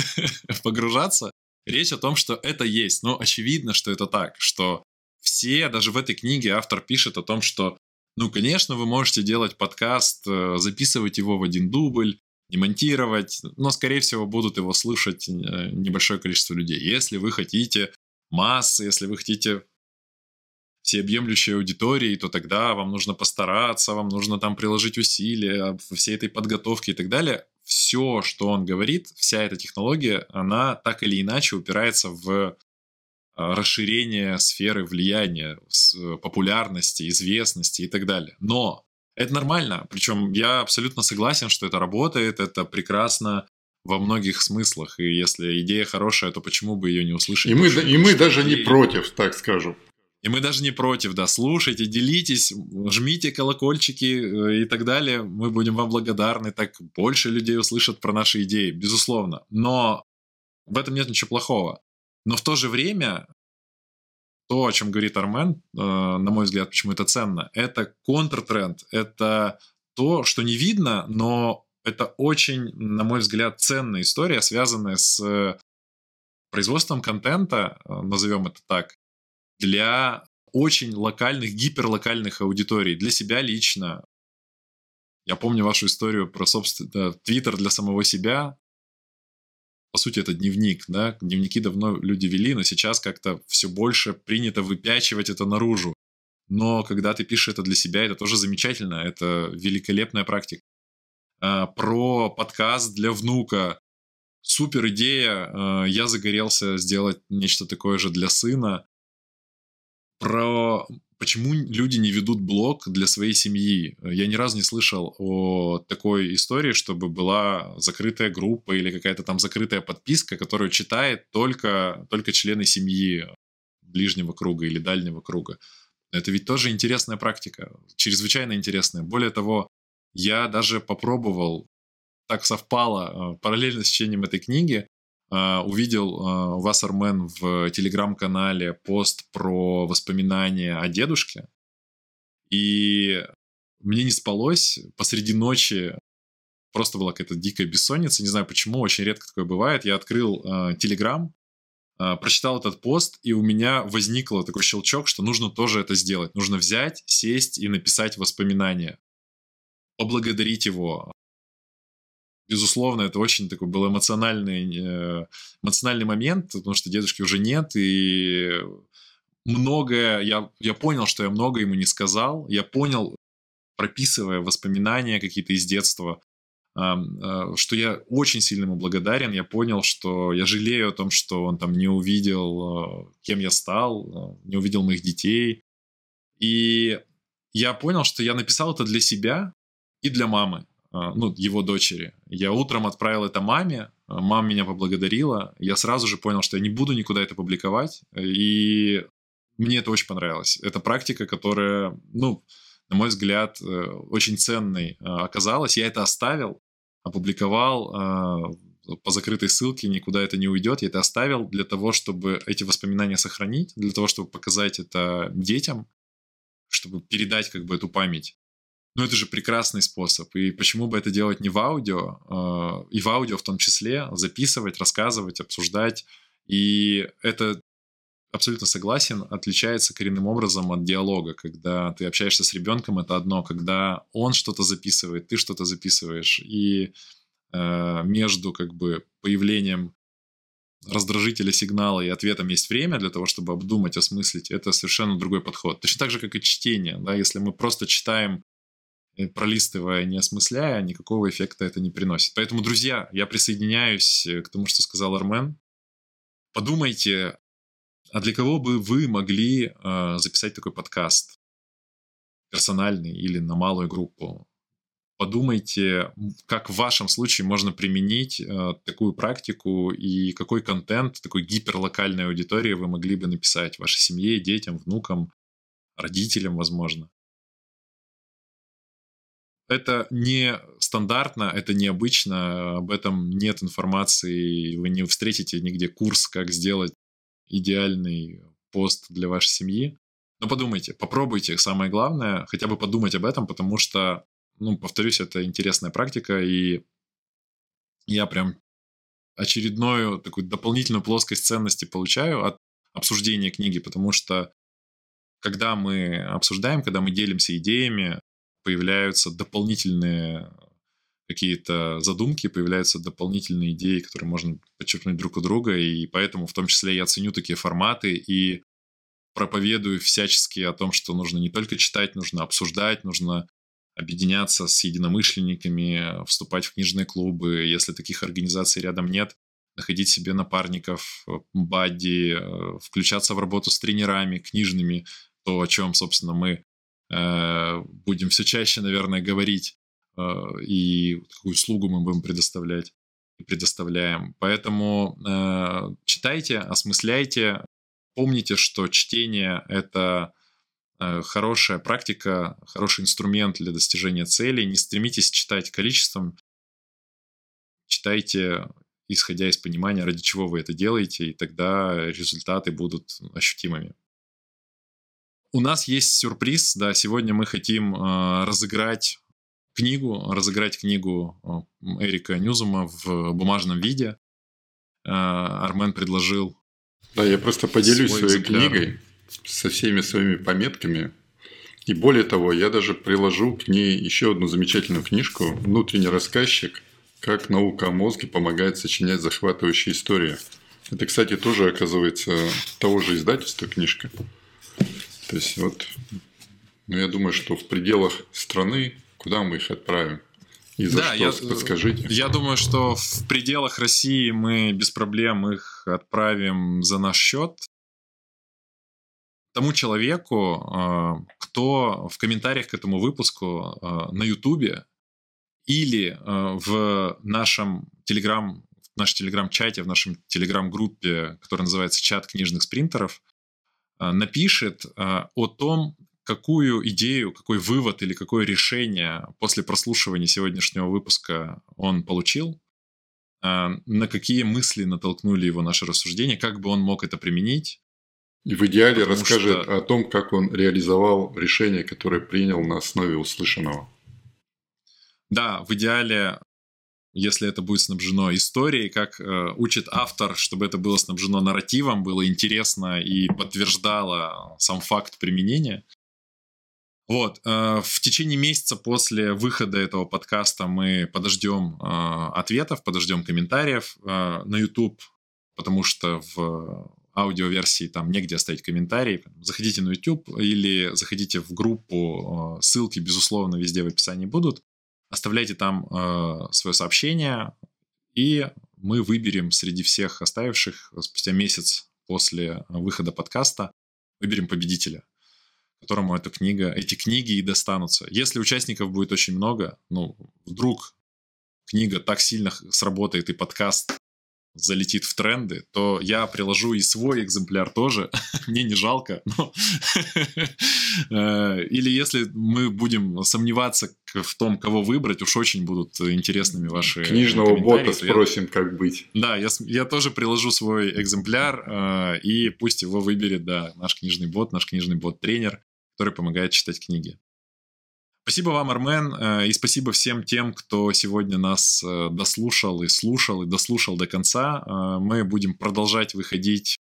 [SPEAKER 1] погружаться. Речь о том, что это есть. Но очевидно, что это так, что все, даже в этой книге автор пишет о том, что ну, конечно, вы можете делать подкаст, э, записывать его в один дубль, не монтировать, но, скорее всего, будут его слушать э, небольшое количество людей. Если вы хотите массы, если вы хотите всеобъемлющей аудитории, то тогда вам нужно постараться, вам нужно там приложить усилия всей этой подготовки и так далее. Все, что он говорит, вся эта технология, она так или иначе упирается в расширение сферы влияния, популярности, известности и так далее. Но это нормально. Причем я абсолютно согласен, что это работает, это прекрасно во многих смыслах. И если идея хорошая, то почему бы ее не услышать?
[SPEAKER 2] И мы, и мы даже не против, так скажем.
[SPEAKER 1] И мы даже не против, да, слушайте, делитесь, жмите колокольчики э, и так далее. Мы будем вам благодарны, так больше людей услышат про наши идеи, безусловно. Но в этом нет ничего плохого. Но в то же время то, о чем говорит Армен, э, на мой взгляд, почему это ценно, это контртренд, это то, что не видно, но это очень, на мой взгляд, ценная история, связанная с производством контента, э, назовем это так, для очень локальных, гиперлокальных аудиторий, для себя лично. Я помню вашу историю про, собственно, Твиттер для самого себя, по сути, это дневник, да, дневники давно люди вели, но сейчас как-то все больше принято выпячивать это наружу. но когда ты пишешь это для себя, это тоже замечательно, это великолепная практика. А, про подкаст для внука. Супер идея. А, я загорелся сделать нечто такое же для сына. Про почему люди не ведут блог для своей семьи. Я ни разу не слышал о такой истории, чтобы была закрытая группа или какая-то там закрытая подписка, которую читает только, только члены семьи ближнего круга или дальнего круга. Это ведь тоже интересная практика, чрезвычайно интересная. Более того, я даже попробовал, так совпало, э, параллельно с чтением этой книги, увидел э, у вас, Армен, в телеграм-канале пост про воспоминания о дедушке. И мне не спалось посреди ночи. Просто была какая-то дикая бессонница. Не знаю почему, очень редко такое бывает. Я открыл телеграм, а, прочитал этот пост, и у меня возникло такой щелчок, что нужно тоже это сделать. Нужно взять, сесть и написать воспоминания. Поблагодарить его. Безусловно, это очень такой был эмоциональный, э, эмоциональный момент, потому что дедушки уже нет, и многое, я, я понял, что я много ему не сказал, я понял, прописывая воспоминания какие-то из детства, Э, что я очень сильно ему благодарен. Я понял, что я жалею о том, что он там не увидел, э, кем я стал, не увидел моих детей. И я понял, что я написал это для себя и для мамы, ну, его дочери. Я утром отправил это маме, мама меня поблагодарила. Я сразу же понял, что я не буду никуда это публиковать. И мне это очень понравилось. Это практика, которая, ну, на мой взгляд, очень ценной оказалась. Я это оставил, опубликовал э, по закрытой ссылке, никуда это не уйдет. Я это оставил для того, чтобы эти воспоминания сохранить, для того, чтобы показать это детям, чтобы передать как бы эту память. Ну, это же прекрасный способ. И почему бы это делать не в аудио, э, и в аудио в том числе, записывать, рассказывать, обсуждать. И это абсолютно согласен, отличается коренным образом от диалога. Когда ты общаешься с ребенком, это одно. Когда он что-то записывает, ты что-то записываешь. И э, между как бы появлением раздражителя сигнала и ответом есть время для того, чтобы обдумать, осмыслить. Это совершенно другой подход. Точно так же, как и чтение. Да? Если мы просто читаем пролистывая, не осмысляя, никакого эффекта это не приносит. Поэтому, друзья, я присоединяюсь э, к тому, что сказал Армен. Подумайте а для кого бы вы могли э, записать такой подкаст? Персональный или на малую группу? Подумайте, как в вашем случае можно применить э, такую практику и какой контент такой гиперлокальной аудитории вы могли бы написать вашей семье, детям, внукам, родителям, возможно. Это не стандартно, это необычно, об этом нет информации, вы не встретите нигде курс, как сделать идеальный пост для вашей семьи. Но подумайте, попробуйте, самое главное, хотя бы подумать об этом, потому что, ну, повторюсь, это интересная практика, и я прям очередную такую дополнительную плоскость ценности получаю от обсуждения книги, потому что когда мы обсуждаем, когда мы делимся идеями, появляются дополнительные какие-то задумки, появляются дополнительные идеи, которые можно подчеркнуть друг у друга, и поэтому в том числе я ценю такие форматы и проповедую всячески о том, что нужно не только читать, нужно обсуждать, нужно объединяться с единомышленниками, вступать в книжные клубы. Если таких организаций рядом нет, находить себе напарников, бадди, э, включаться в работу с тренерами книжными, то, о чем, собственно, мы э, будем все чаще, наверное, говорить Э, и какую услугу мы будем предоставлять и предоставляем. Поэтому э, читайте, осмысляйте, помните, что чтение это э, хорошая практика, хороший инструмент для достижения целей. Не стремитесь читать количеством, читайте исходя из понимания, ради чего вы это делаете, и тогда результаты будут ощутимыми. У нас есть сюрприз, да, сегодня мы хотим э, разыграть книгу, разыграть книгу э, Эрика Ньюзума в бумажном виде. Э, Армен предложил.
[SPEAKER 2] Да, я просто поделюсь свой своей экземпляр. книгой со всеми своими пометками. И более того, я даже приложу к ней еще одну замечательную книжку «Внутренний рассказчик. Как наука о мозге помогает сочинять захватывающие истории». Это, кстати, тоже оказывается того же издательства книжка. То есть вот Но я думаю, что в пределах страны, куда мы их отправим? И за
[SPEAKER 1] да,
[SPEAKER 2] что,
[SPEAKER 1] я,
[SPEAKER 2] подскажите.
[SPEAKER 1] Я думаю, что в пределах России мы без проблем их отправим за наш счет тому человеку, а, кто в комментариях к этому выпуску а, на Ютубе или а, в нашем телеграм в нашем телеграм-чате, в нашем телеграм-группе, которая называется «Чат книжных спринтеров», напишет о том, какую идею, какой вывод или какое решение после прослушивания сегодняшнего выпуска он получил, на какие мысли натолкнули его наши рассуждения, как бы он мог это применить,
[SPEAKER 2] и в идеале расскажет что... о том, как он реализовал решение, которое принял на основе услышанного.
[SPEAKER 1] Да, в идеале, если это будет снабжено историей, как э, учит автор, чтобы это было снабжено нарративом, было интересно и подтверждало сам факт применения. Вот, э, в течение месяца после выхода этого подкаста мы подождем э, ответов, подождем комментариев э, на YouTube, потому что в аудиоверсии там негде оставить комментарий. Заходите на YouTube или заходите в группу, э, ссылки, безусловно, везде в описании будут. Оставляйте там э, свое сообщение, и мы выберем среди всех оставивших спустя месяц после выхода подкаста, выберем победителя, которому эта книга, эти книги и достанутся. Если участников будет очень много, ну, вдруг книга так сильно сработает и подкаст залетит в тренды, то я приложу и свой экземпляр тоже. Мне не жалко. Но... Э, или если мы будем сомневаться в том, кого выбрать, уж очень будут интересными ваши
[SPEAKER 2] Книжного бота спросим, я... как быть.
[SPEAKER 1] Да, я, я тоже приложу свой экземпляр, э, и пусть его выберет, да, наш книжный бот, наш книжный бот-тренер, который помогает читать книги. Спасибо вам, Армен, э, и спасибо всем тем, кто сегодня нас э, дослушал и слушал, и дослушал до конца. Э, мы будем продолжать выходить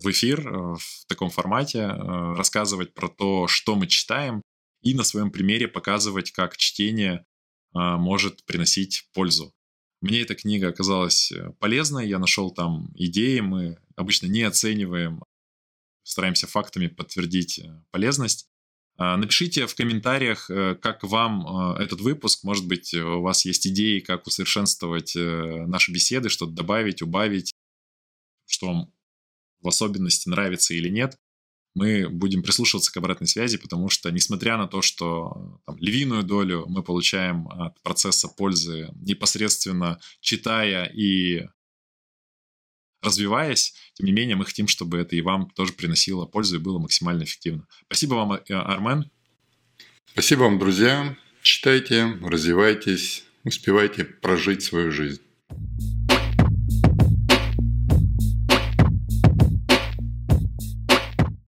[SPEAKER 1] в эфир в таком формате, рассказывать про то, что мы читаем, и на своем примере показывать, как чтение может приносить пользу. Мне эта книга оказалась полезной, я нашел там идеи, мы обычно не оцениваем, стараемся фактами подтвердить полезность. А, напишите в комментариях, э, как вам э, этот выпуск. Может быть, у вас есть идеи, как усовершенствовать э, наши беседы, что-то добавить, убавить, что вам в особенности нравится или нет. Мы будем прислушиваться к обратной связи, потому что, несмотря на то, что там, львиную долю мы получаем от процесса пользы непосредственно читая и развиваясь, тем не менее, мы хотим, чтобы это и вам тоже приносило пользу и было максимально эффективно. Спасибо вам, э, Армен.
[SPEAKER 2] Спасибо вам, друзья. Читайте, развивайтесь, успевайте прожить свою жизнь.